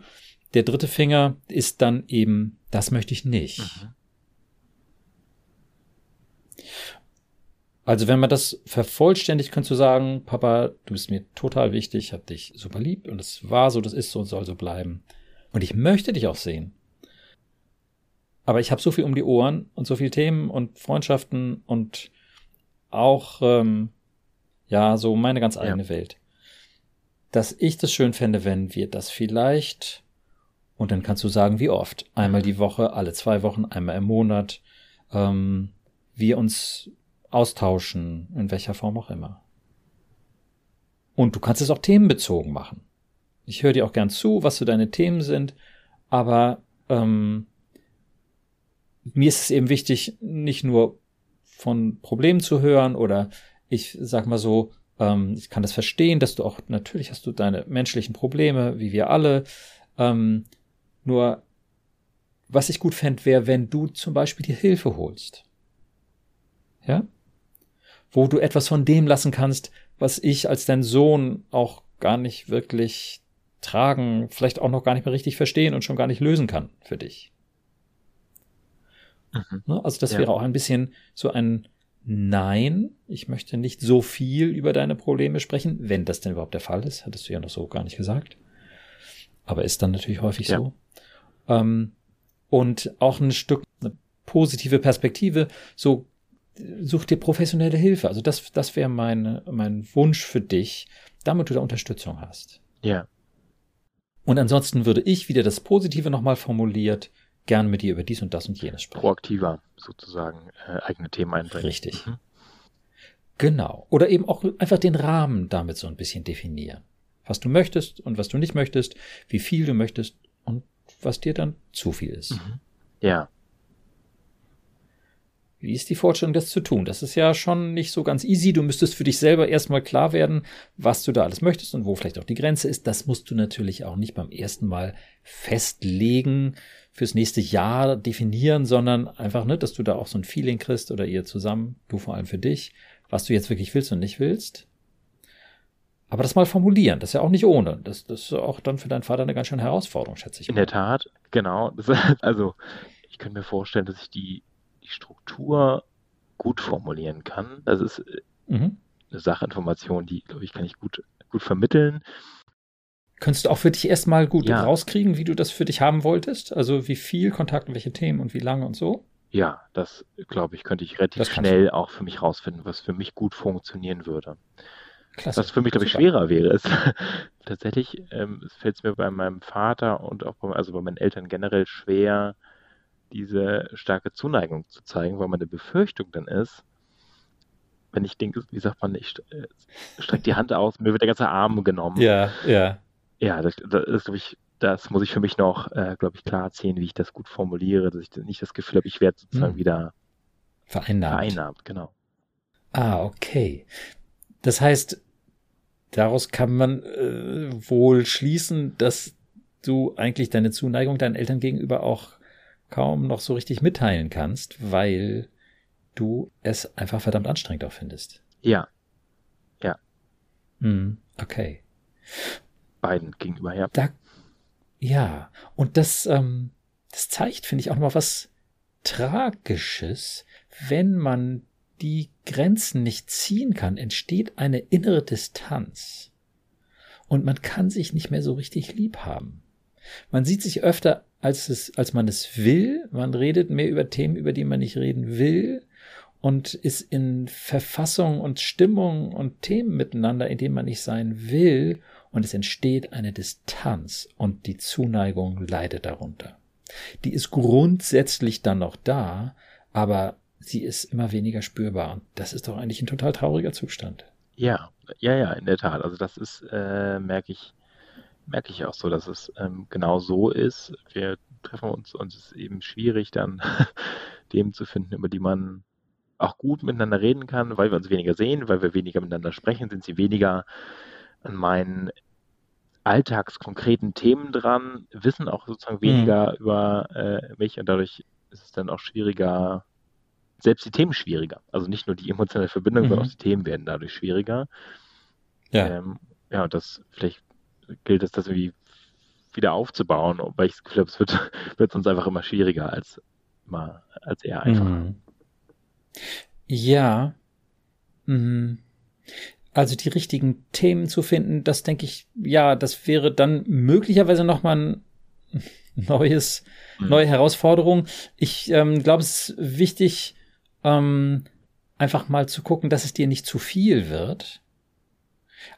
der dritte Finger ist dann eben, das möchte ich nicht. Mhm. Also wenn man das vervollständigt, könntest du sagen, Papa, du bist mir total wichtig, ich hab dich super lieb und es war so, das ist so und soll so bleiben. Und ich möchte dich auch sehen. Aber ich habe so viel um die Ohren und so viele Themen und Freundschaften und auch, ähm, ja, so meine ganz eigene ja. Welt. Dass ich das schön fände, wenn wir das vielleicht, und dann kannst du sagen, wie oft, einmal die Woche, alle zwei Wochen, einmal im Monat, ähm, wir uns austauschen, in welcher Form auch immer. Und du kannst es auch themenbezogen machen. Ich höre dir auch gern zu, was so deine Themen sind, aber ähm, mir ist es eben wichtig, nicht nur von Problemen zu hören oder ich sag mal so, ähm, ich kann das verstehen, dass du auch, natürlich hast du deine menschlichen Probleme, wie wir alle, ähm, nur was ich gut fände, wäre, wenn du zum Beispiel dir Hilfe holst. Ja? Wo du etwas von dem lassen kannst, was ich als dein Sohn auch gar nicht wirklich tragen, vielleicht auch noch gar nicht mehr richtig verstehen und schon gar nicht lösen kann für dich. Mhm. Ne? Also das ja. wäre auch ein bisschen so ein Nein, ich möchte nicht so viel über deine Probleme sprechen, wenn das denn überhaupt der Fall ist, hattest du ja noch so gar nicht gesagt. Aber ist dann natürlich häufig ja. so. Ähm, und auch ein Stück eine positive Perspektive, so such dir professionelle Hilfe. Also das, das wäre mein, mein Wunsch für dich, damit du da Unterstützung hast. Ja. Und ansonsten würde ich wieder das Positive nochmal formuliert, gern mit dir über dies und das und jenes sprechen. Proaktiver sozusagen äh, eigene Themen einbringen. Richtig. Mhm. Genau. Oder eben auch einfach den Rahmen damit so ein bisschen definieren. Was du möchtest und was du nicht möchtest, wie viel du möchtest und was dir dann zu viel ist. Mhm. Ja. Wie ist die Vorstellung, das zu tun? Das ist ja schon nicht so ganz easy. Du müsstest für dich selber erstmal klar werden, was du da alles möchtest und wo vielleicht auch die Grenze ist. Das musst du natürlich auch nicht beim ersten Mal festlegen, fürs nächste Jahr definieren, sondern einfach, ne, dass du da auch so ein Feeling kriegst oder ihr zusammen, du vor allem für dich, was du jetzt wirklich willst und nicht willst. Aber das mal formulieren, das ist ja auch nicht ohne. Das, das ist auch dann für deinen Vater eine ganz schöne Herausforderung, schätze ich. In mal. der Tat, genau. Also ich könnte mir vorstellen, dass ich die, die Struktur gut formulieren kann. Das ist äh, mhm. eine Sachinformation, die, glaube ich, kann ich gut, gut vermitteln. Könntest du auch für dich erstmal gut ja. rauskriegen, wie du das für dich haben wolltest? Also wie viel Kontakt und welche Themen und wie lange und so? Ja, das glaube ich, könnte ich relativ schnell auch für mich rausfinden, was für mich gut funktionieren würde. Klasse. Was für mich, glaube ich, schwerer wäre, ist tatsächlich, ähm, fällt es mir bei meinem Vater und auch bei, also bei meinen Eltern generell schwer, diese starke Zuneigung zu zeigen, weil meine Befürchtung dann ist, wenn ich denke, wie sagt man, ich äh, strecke die Hand aus, mir wird der ganze Arm genommen. Ja, ja. Ja, das, das ist, glaube ich, das muss ich für mich noch, äh, glaube ich, klar ziehen, wie ich das gut formuliere, dass ich nicht das Gefühl habe, ich werde sozusagen hm. wieder vereinnahmt. vereinnahmt, genau. Ah, okay. Das heißt, daraus kann man äh, wohl schließen, dass du eigentlich deine Zuneigung deinen Eltern gegenüber auch kaum noch so richtig mitteilen kannst, weil du es einfach verdammt anstrengend auch findest. Ja. Ja. Hm, okay. Beiden gegenüber, ja. Da, ja, und das, ähm, das zeigt, finde ich, auch noch was Tragisches, wenn man die Grenzen nicht ziehen kann, entsteht eine innere Distanz. Und man kann sich nicht mehr so richtig lieb haben. Man sieht sich öfter, als, es, als man es will. Man redet mehr über Themen, über die man nicht reden will. Und ist in Verfassung und Stimmung und Themen miteinander, in denen man nicht sein will. Und es entsteht eine Distanz und die Zuneigung leidet darunter. Die ist grundsätzlich dann noch da, aber sie ist immer weniger spürbar. Und das ist doch eigentlich ein total trauriger Zustand. Ja, ja, ja, in der Tat. Also das ist, äh, merke ich, merke ich auch so, dass es ähm, genau so ist. Wir treffen uns und es ist eben schwierig, dann Themen zu finden, über die man auch gut miteinander reden kann, weil wir uns weniger sehen, weil wir weniger miteinander sprechen, sind sie weniger an meinen alltagskonkreten Themen dran, wissen auch sozusagen mhm. weniger mhm. über äh, mich und dadurch ist es dann auch schwieriger, selbst die Themen schwieriger. Also nicht nur die emotionale Verbindung, mhm. sondern auch die Themen werden dadurch schwieriger. Ja. Ähm, ja, und das vielleicht gilt es, das irgendwie wieder aufzubauen, weil ich das Gefühl habe, es wird, wird sonst einfach immer schwieriger als immer, als eher einfacher. Mhm. Ja. Mhm. Also die richtigen Themen zu finden, das denke ich, ja, das wäre dann möglicherweise nochmal ein neues, mhm. neue Herausforderung. Ich ähm, glaube, es ist wichtig, ähm, einfach mal zu gucken, dass es dir nicht zu viel wird.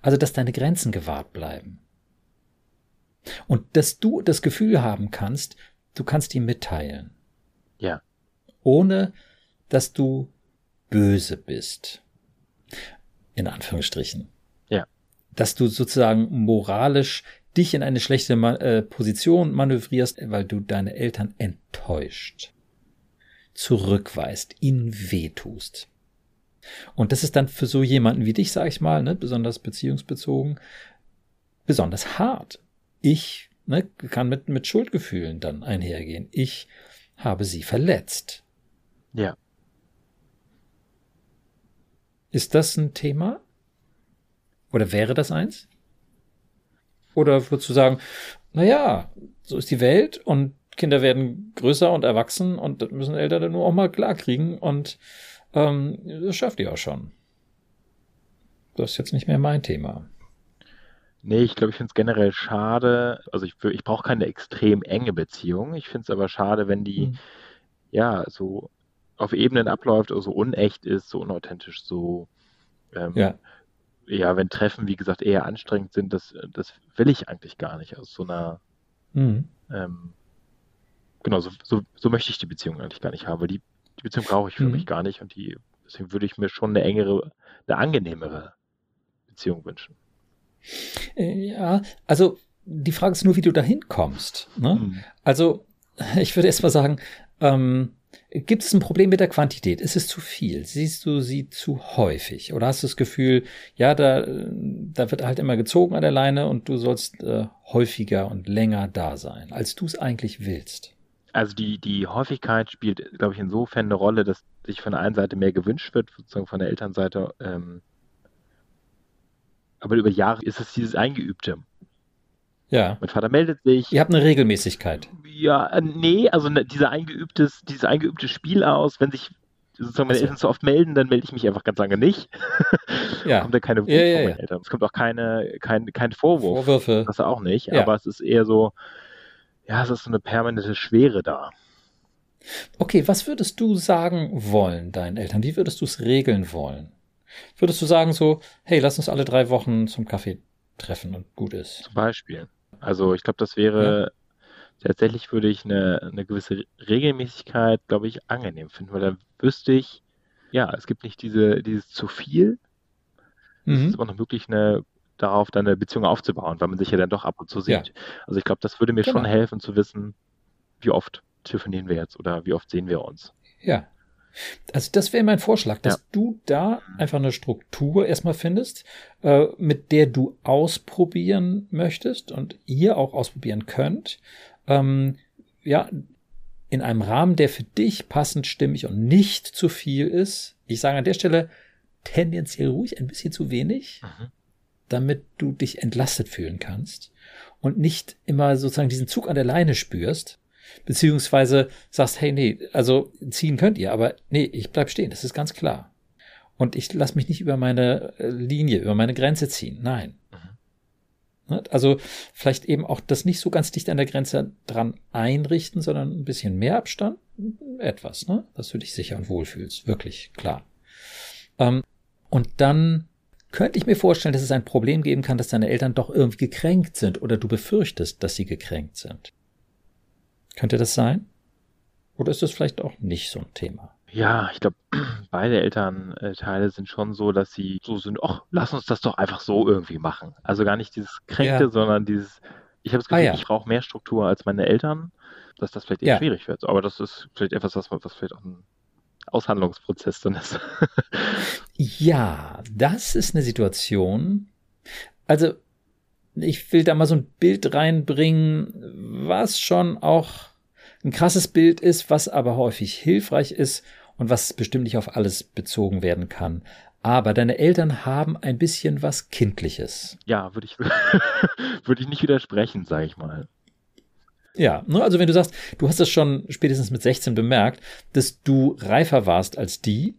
Also, dass deine Grenzen gewahrt bleiben. Und dass du das Gefühl haben kannst, du kannst ihm mitteilen. Ja. Ohne, dass du böse bist. In Anführungsstrichen. Ja. Dass du sozusagen moralisch dich in eine schlechte äh, Position manövrierst, weil du deine Eltern enttäuscht zurückweist, ihnen wehtust. Und das ist dann für so jemanden wie dich, sag ich mal, ne, besonders beziehungsbezogen, besonders hart. Ich ne, kann mit, mit Schuldgefühlen dann einhergehen. Ich habe sie verletzt. Ja. Ist das ein Thema? Oder wäre das eins? Oder würdest du sagen, na ja, so ist die Welt und Kinder werden größer und erwachsen und das müssen Eltern dann nur auch mal klarkriegen und ähm, das schafft ihr auch schon. Das ist jetzt nicht mehr mein Thema. Nee, ich glaube, ich finde es generell schade. Also ich, ich brauche keine extrem enge Beziehung. Ich finde es aber schade, wenn die mhm. ja so auf Ebenen abläuft, oder so unecht ist, so unauthentisch, so ähm, ja. ja, wenn Treffen, wie gesagt, eher anstrengend sind, das, das will ich eigentlich gar nicht aus so einer mhm. ähm, genau, so, so, so, möchte ich die Beziehung eigentlich gar nicht haben, weil die, die Beziehung brauche ich für mhm. mich gar nicht und die, deswegen würde ich mir schon eine engere, eine angenehmere Beziehung wünschen. Äh, ja, also die Frage ist nur, wie du da hinkommst. Ne? Mhm. Also ich würde erst mal sagen, ähm, gibt es ein Problem mit der Quantität? Ist es zu viel? Siehst du sie zu häufig? Oder hast du das Gefühl, ja, da, da wird halt immer gezogen an der Leine und du sollst äh, häufiger und länger da sein, als du es eigentlich willst? Also die, die Häufigkeit spielt, glaube ich, insofern eine Rolle, dass sich von der einen Seite mehr gewünscht wird, sozusagen von der Elternseite. Ähm, aber über Jahre ist es dieses Eingeübte. Ja. Mein Vater meldet sich. Ihr habt eine Regelmäßigkeit. Ja, äh, nee, also ne, dieser eingeübtes, dieses eingeübte Spiel aus, wenn sich sozusagen meine Ach so. Eltern zu oft melden, dann melde ich mich einfach ganz lange nicht. Ja. kommt ja keine Wut Ja, ja, von ja. meinen Eltern. Es kommt auch keine, kein, kein Vorwurf. Vorwürfe. Das auch nicht. Ja. Aber es ist eher so, ja, es ist so eine permanente Schwere da. Okay, was würdest du sagen wollen deinen Eltern? Wie würdest du es regeln wollen? Würdest du sagen so, hey, lass uns alle drei Wochen zum Kaffee treffen und gut ist? Zum Beispiel. Also ich glaube, das wäre tatsächlich würde ich eine, eine gewisse Regelmäßigkeit, glaube ich, angenehm finden, weil dann wüsste ich, ja, es gibt nicht diese, dieses zu viel. Es ist Mhm. aber noch möglich, eine, darauf dann eine Beziehung aufzubauen, weil man sich ja dann doch ab und zu Ja. sieht. Also ich glaube, das würde mir schon Genau. helfen zu wissen, wie oft telefonieren wir jetzt oder wie oft sehen wir uns. Ja. Also das wäre mein Vorschlag, dass Ja. du da einfach eine Struktur erstmal findest, äh, mit der du ausprobieren möchtest und ihr auch ausprobieren könnt. Ähm, ja, in einem Rahmen, der für dich passend stimmig und nicht zu viel ist. Ich sage an der Stelle tendenziell ruhig ein bisschen zu wenig, Mhm. damit du dich entlastet fühlen kannst und nicht immer sozusagen diesen Zug an der Leine spürst, beziehungsweise sagst, hey, nee, also ziehen könnt ihr, aber nee, ich bleib stehen, das ist ganz klar. Und ich lasse mich nicht über meine äh, Linie, über meine Grenze ziehen. Nein. Ne? Also vielleicht eben auch das nicht so ganz dicht an der Grenze dran einrichten, sondern ein bisschen mehr Abstand, etwas, ne? dass du dich sicher und wohl fühlst. Wirklich, klar. Ähm, und dann könnte ich mir vorstellen, dass es ein Problem geben kann, dass deine Eltern doch irgendwie gekränkt sind oder du befürchtest, dass sie gekränkt sind. Könnte das sein? Oder ist das vielleicht auch nicht so ein Thema? Ja, ich glaube, beide Elternteile sind schon so, dass sie so sind, ach, lass uns das doch einfach so irgendwie machen. Also gar nicht dieses Kränkte, Ja. sondern dieses, ich habe das Ah, Gefühl, ja. ich brauche mehr Struktur als meine Eltern, dass das vielleicht eher Ja. schwierig wird. Aber das ist vielleicht etwas, was, was vielleicht auch ein Aushandlungsprozess dann ist. Ja, das ist eine Situation. Also, ich will da mal so ein Bild reinbringen, was schon auch ein krasses Bild ist, was aber häufig hilfreich ist und was bestimmt nicht auf alles bezogen werden kann. Aber deine Eltern haben ein bisschen was Kindliches. Ja, würde ich, würde ich nicht widersprechen, sage ich mal. Ja, ne, also wenn du sagst, du hast es schon spätestens mit 16 bemerkt, dass du reifer warst als die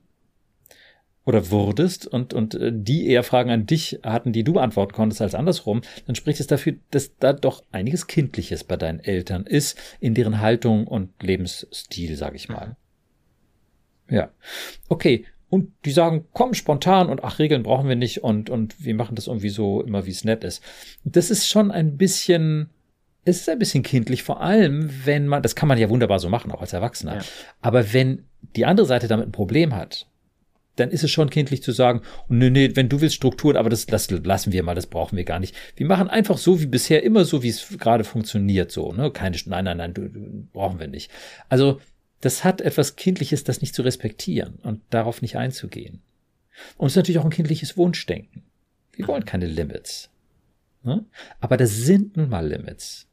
oder wurdest und, und äh, die eher Fragen an dich hatten, die du beantworten konntest als andersrum, dann spricht es dafür, dass da doch einiges Kindliches bei deinen Eltern ist, in deren Haltung und Lebensstil, sag ich mal. Ja. Okay. Und die sagen, komm spontan und ach, Regeln brauchen wir nicht und, und wir machen das irgendwie so immer, wie es nett ist. Das ist schon ein bisschen, es ist ein bisschen kindlich, vor allem, wenn man, das kann man ja wunderbar so machen, auch als Erwachsener. Ja. Aber wenn die andere Seite damit ein Problem hat, dann ist es schon kindlich zu sagen, nee, nee, wenn du willst Strukturen, aber das, das lassen wir mal, das brauchen wir gar nicht. Wir machen einfach so wie bisher, immer so, wie es gerade funktioniert, so, ne? Keine, nein, nein, nein, du, du, brauchen wir nicht. Also, das hat etwas Kindliches, das nicht zu respektieren und darauf nicht einzugehen. Und es ist natürlich auch ein kindliches Wunschdenken. Wir wollen keine Limits. Ne? Aber das sind nun mal Limits.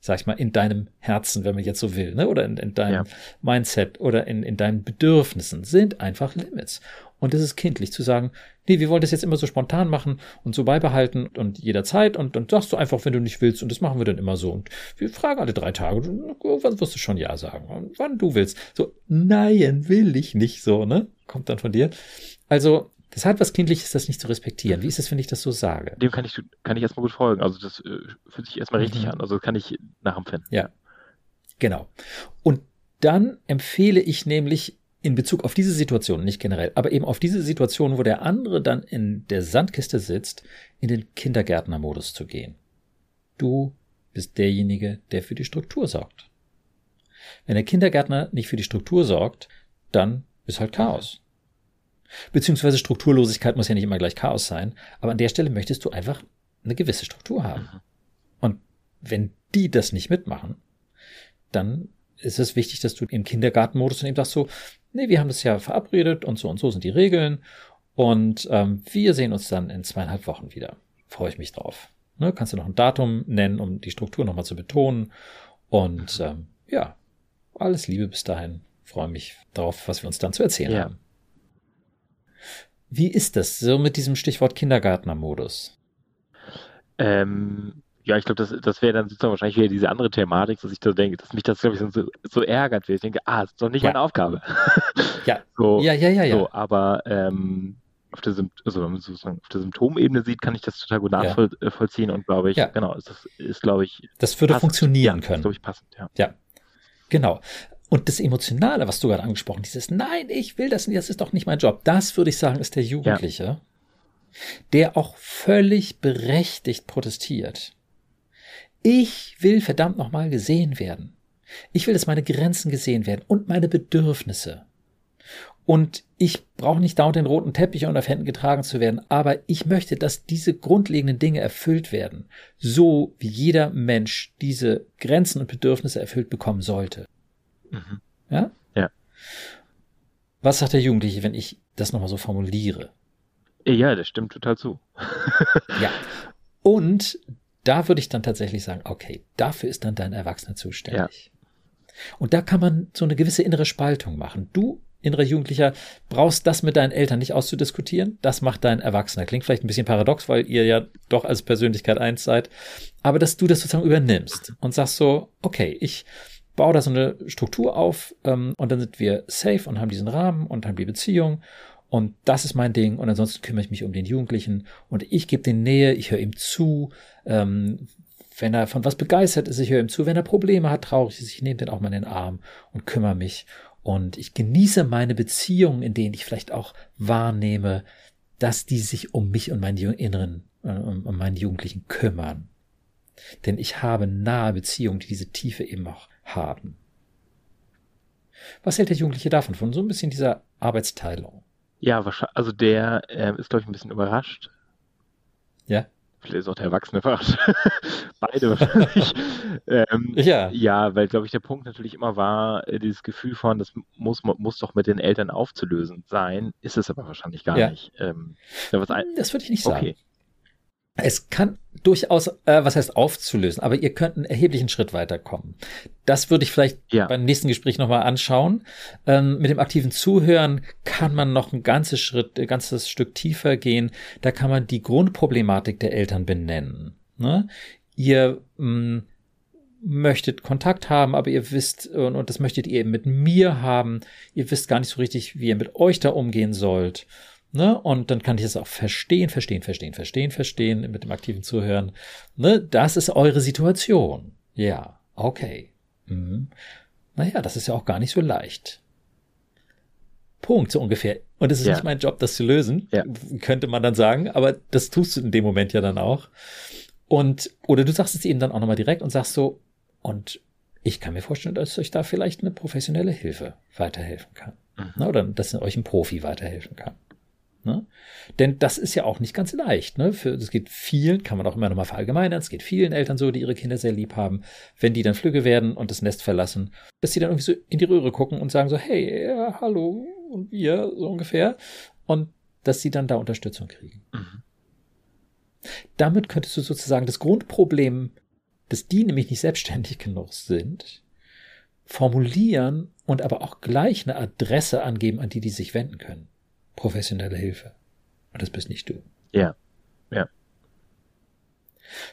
Sag ich mal, in deinem Herzen, wenn man jetzt so will, ne? oder in, in deinem Ja. Mindset oder in, in deinen Bedürfnissen sind einfach Limits. Und es ist kindlich zu sagen, nee, wir wollen das jetzt immer so spontan machen und so beibehalten und jederzeit und dann sagst du einfach, wenn du nicht willst und das machen wir dann immer so und wir fragen alle drei Tage, irgendwann wirst du schon Ja sagen, und wann du willst. So, nein, will ich nicht so, ne? Kommt dann von dir. Also, das hat was Kindliches, das nicht zu respektieren. Wie ist es, wenn ich das so sage? Dem kann ich, kann ich erstmal gut folgen. Also das äh, fühlt sich erstmal richtig Mhm. an. Also das kann ich nachempfinden. Ja, genau. Und dann empfehle ich nämlich in Bezug auf diese Situation, nicht generell, aber eben auf diese Situation, wo der andere dann in der Sandkiste sitzt, in den Kindergärtnermodus zu gehen. Du bist derjenige, der für die Struktur sorgt. Wenn der Kindergärtner nicht für die Struktur sorgt, dann ist halt Chaos. Beziehungsweise Strukturlosigkeit muss ja nicht immer gleich Chaos sein, aber an der Stelle möchtest du einfach eine gewisse Struktur haben. Mhm. Und wenn die das nicht mitmachen, dann ist es wichtig, dass du im Kindergartenmodus dann eben sagst so, nee, wir haben das ja verabredet und so und so sind die Regeln und ähm, wir sehen uns dann in zweieinhalb Wochen wieder. Freue ich mich drauf. Ne, kannst du noch ein Datum nennen, um die Struktur nochmal zu betonen und ähm, ja, alles Liebe bis dahin. Freue mich darauf, was wir uns dann zu erzählen Ja. haben. Wie ist das so mit diesem Stichwort Kindergartnermodus? Ähm, ja, ich glaube, das, das wäre dann sozusagen wahrscheinlich wieder diese andere Thematik, dass ich da denke, dass mich das, glaube ich, so, so ärgert. Ich denke, ah, das ist doch nicht ja. meine Aufgabe. Ja. so, ja, ja, ja, ja. So, aber ähm, auf der, also, wenn man sozusagen auf der Symptomebene sieht, kann ich das total gut nachvollziehen ja. und glaube ich, ja. genau, das ist, glaube ich. Das würde passend. funktionieren können. glaube ich, passend, ja. Ja. Genau. Und das Emotionale, was du gerade angesprochen, dieses Nein, ich will das nicht, das ist doch nicht mein Job, das würde ich sagen, ist der Jugendliche, ja. der auch völlig berechtigt protestiert. Ich will verdammt nochmal gesehen werden. Ich will, dass meine Grenzen gesehen werden und meine Bedürfnisse. Und ich brauche nicht dauernd den roten Teppich unter Händen getragen zu werden, aber ich möchte, dass diese grundlegenden Dinge erfüllt werden, so wie jeder Mensch diese Grenzen und Bedürfnisse erfüllt bekommen sollte. Mhm. Ja? Ja. Was sagt der Jugendliche, wenn ich das nochmal so formuliere? Ja, das stimmt total zu. ja. Und da würde ich dann tatsächlich sagen, okay, dafür ist dann dein Erwachsener zuständig. Ja. Und da kann man so eine gewisse innere Spaltung machen. Du innerer Jugendlicher brauchst das mit deinen Eltern nicht auszudiskutieren. Das macht dein Erwachsener. Klingt vielleicht ein bisschen paradox, weil ihr ja doch als Persönlichkeit eins seid. Aber dass du das sozusagen übernimmst und sagst so, okay, ich baue da so eine Struktur auf ähm, und dann sind wir safe und haben diesen Rahmen und haben die Beziehung. Und das ist mein Ding. Und ansonsten kümmere ich mich um den Jugendlichen. Und ich gebe den Nähe, ich höre ihm zu, ähm, wenn er von was begeistert ist, ich höre ihm zu, wenn er Probleme hat, traurig ist, ich nehme den auch mal in den Arm und kümmere mich. Und ich genieße meine Beziehungen, in denen ich vielleicht auch wahrnehme, dass die sich um mich und meinen Inneren, äh, um meinen Jugendlichen kümmern. Denn ich habe nahe Beziehungen, die diese Tiefe eben auch haben. Was hält der Jugendliche davon, von so ein bisschen dieser Arbeitsteilung? Ja, wahrscheinlich, also der äh, ist, glaube ich, ein bisschen überrascht. Ja. Vielleicht ist auch der Erwachsene überrascht. Beide wahrscheinlich. ähm, ja. Ja, weil, glaube ich, der Punkt natürlich immer war, äh, dieses Gefühl von, das muss, muss doch mit den Eltern aufzulösen sein, ist es aber wahrscheinlich gar ja. nicht. Ähm, das würde ich nicht sagen. Es kann durchaus, äh, was heißt aufzulösen, aber ihr könnt einen erheblichen Schritt weiterkommen. Das würde ich vielleicht ja. beim nächsten Gespräch nochmal anschauen. Ähm, mit dem aktiven Zuhören kann man noch ein ganzes Schritt, ein ganzes Stück tiefer gehen. Da kann man die Grundproblematik der Eltern benennen. Ne? Ihr mh, mm, möchtet Kontakt haben, aber ihr wisst, und, und das möchtet ihr eben mit mir haben. Ihr wisst gar nicht so richtig, wie ihr mit euch da umgehen sollt. Ne? Und dann kann ich es auch verstehen, verstehen, verstehen, verstehen, verstehen mit dem aktiven Zuhören. Ne? Das ist eure Situation. Ja, okay. Mhm. Naja, das ist ja auch gar nicht so leicht. Punkt, so ungefähr. Und es ist ja. nicht mein Job, das zu lösen, ja. könnte man dann sagen, aber das tust du in dem Moment ja dann auch. Und, oder du sagst es eben dann auch nochmal direkt und sagst so, und ich kann mir vorstellen, dass euch da vielleicht eine professionelle Hilfe weiterhelfen kann. Mhm. Oder dass euch ein Profi weiterhelfen kann. Ne? Denn das ist ja auch nicht ganz leicht. Ne? Für, es geht vielen, kann man auch immer noch mal verallgemeinern, es geht vielen Eltern so, die ihre Kinder sehr lieb haben, wenn die dann flügge werden und das Nest verlassen, dass sie dann irgendwie so in die Röhre gucken und sagen so, hey, ja, hallo, und wir, so ungefähr. Und dass sie dann da Unterstützung kriegen. Mhm. Damit könntest du sozusagen das Grundproblem, dass die nämlich nicht selbstständig genug sind, formulieren und aber auch gleich eine Adresse angeben, an die die sich wenden können professionelle Hilfe. Und das bist nicht du. Ja, ja.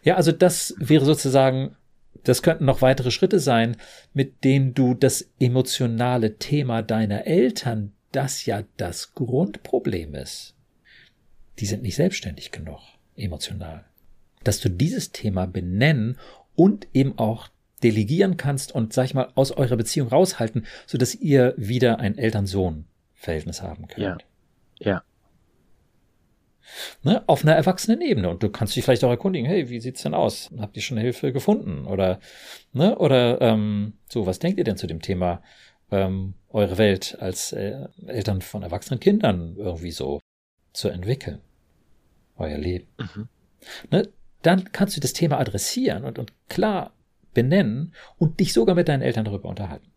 Ja, also das wäre sozusagen, das könnten noch weitere Schritte sein, mit denen du das emotionale Thema deiner Eltern, das ja das Grundproblem ist, die sind nicht selbstständig genug, emotional, dass du dieses Thema benennen und eben auch delegieren kannst und, sag ich mal, aus eurer Beziehung raushalten, so dass ihr wieder ein Eltern-Sohn-Verhältnis haben könnt. Ja. Ja. Ne, auf einer erwachsenen Ebene. Und du kannst dich vielleicht auch erkundigen, hey, wie sieht's denn aus? Habt ihr schon Hilfe gefunden? Oder, ne, oder ähm, so, was denkt ihr denn zu dem Thema ähm, eure Welt als äh, Eltern von erwachsenen Kindern irgendwie so zu entwickeln? Euer Leben. Mhm. Ne, dann kannst du das Thema adressieren und, und klar benennen und dich sogar mit deinen Eltern darüber unterhalten.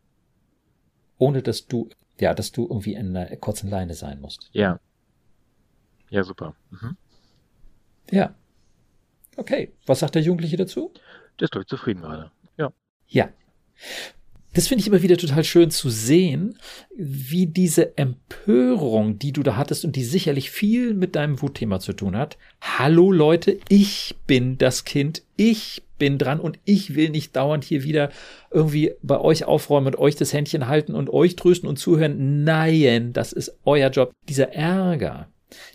Ohne dass du ja, dass du irgendwie in einer kurzen Leine sein musst. Ja. Ja, super. Mhm. Ja. Okay. Was sagt der Jugendliche dazu? Der ist, glaube zufrieden gerade. Ja. Ja. Das finde ich immer wieder total schön zu sehen, wie diese Empörung, die du da hattest und die sicherlich viel mit deinem Wutthema zu tun hat. Hallo Leute, ich bin das Kind, ich bin dran und ich will nicht dauernd hier wieder irgendwie bei euch aufräumen und euch das Händchen halten und euch trösten und zuhören. Nein, das ist euer Job. Dieser Ärger,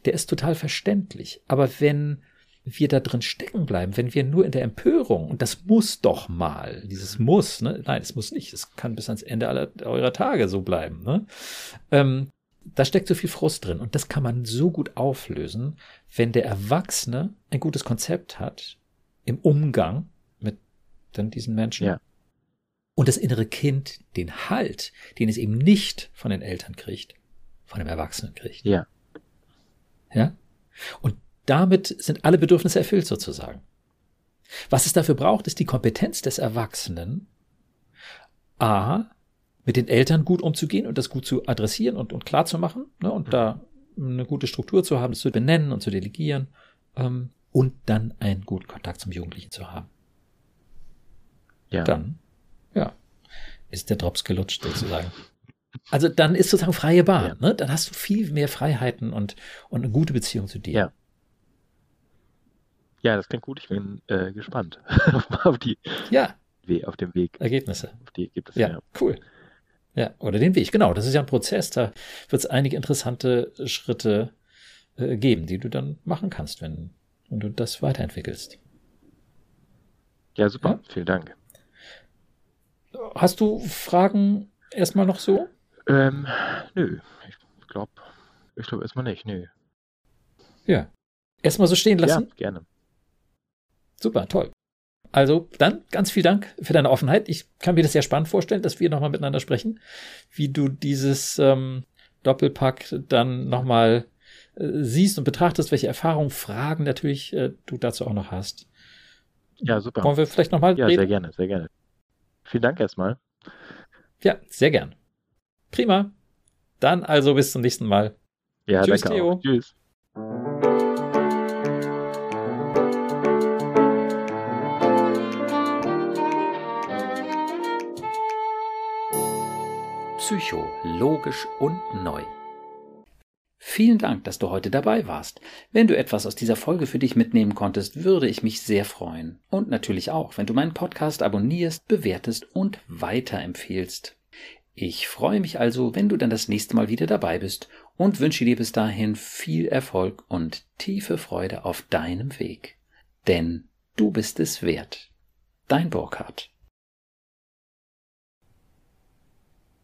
der ist total verständlich. Aber wenn wir da drin stecken bleiben, wenn wir nur in der Empörung, und das muss doch mal, dieses muss, ne? nein, es muss nicht, es kann bis ans Ende aller eurer Tage so bleiben, ne? Ähm, da steckt so viel Frust drin und das kann man so gut auflösen, wenn der Erwachsene ein gutes Konzept hat im Umgang mit dann diesen Menschen. Ja. Und das innere Kind den Halt, den es eben nicht von den Eltern kriegt, von dem Erwachsenen kriegt. Ja. Ja? Und damit sind alle Bedürfnisse erfüllt sozusagen. Was es dafür braucht, ist die Kompetenz des Erwachsenen, a, mit den Eltern gut umzugehen und das gut zu adressieren und, und klar zu machen ne, und mhm. da eine gute Struktur zu haben, das zu benennen und zu delegieren ähm, und dann einen guten Kontakt zum Jugendlichen zu haben. Ja. Dann, ja, ist der Drops gelutscht sozusagen. Also dann ist sozusagen freie Bahn. Ja. Ne? Dann hast du viel mehr Freiheiten und, und eine gute Beziehung zu dir. Ja. Ja, das klingt gut. Ich bin äh, gespannt auf die ja. auf dem Weg. Ergebnisse. Auf die Ergebnisse. Ja, ja, cool. Ja, oder den Weg. Genau, das ist ja ein Prozess. Da wird es einige interessante Schritte äh, geben, die du dann machen kannst, wenn, wenn du das weiterentwickelst. Ja, super. Ja? Vielen Dank. Hast du Fragen erstmal noch so? Ähm, nö. Ich glaube, ich glaube erstmal nicht. Nö. Ja. Erstmal so stehen lassen? Ja, gerne. Super, toll. Also dann ganz viel Dank für deine Offenheit. Ich kann mir das sehr spannend vorstellen, dass wir nochmal miteinander sprechen, wie du dieses ähm, Doppelpack dann nochmal äh, siehst und betrachtest, welche Erfahrungen, Fragen natürlich äh, du dazu auch noch hast. Ja, super. Wollen wir vielleicht nochmal Ja, reden? sehr gerne, sehr gerne. Vielen Dank erstmal. Ja, sehr gern. Prima. Dann also bis zum nächsten Mal. Ja, Tschüss, danke Theo. Auch. Tschüss. Psycho, logisch und neu. Vielen Dank, dass du heute dabei warst. Wenn du etwas aus dieser Folge für dich mitnehmen konntest, würde ich mich sehr freuen. Und natürlich auch, wenn du meinen Podcast abonnierst, bewertest und weiterempfehlst. Ich freue mich also, wenn du dann das nächste Mal wieder dabei bist und wünsche dir bis dahin viel Erfolg und tiefe Freude auf deinem Weg. Denn du bist es wert. Dein Burkhardt.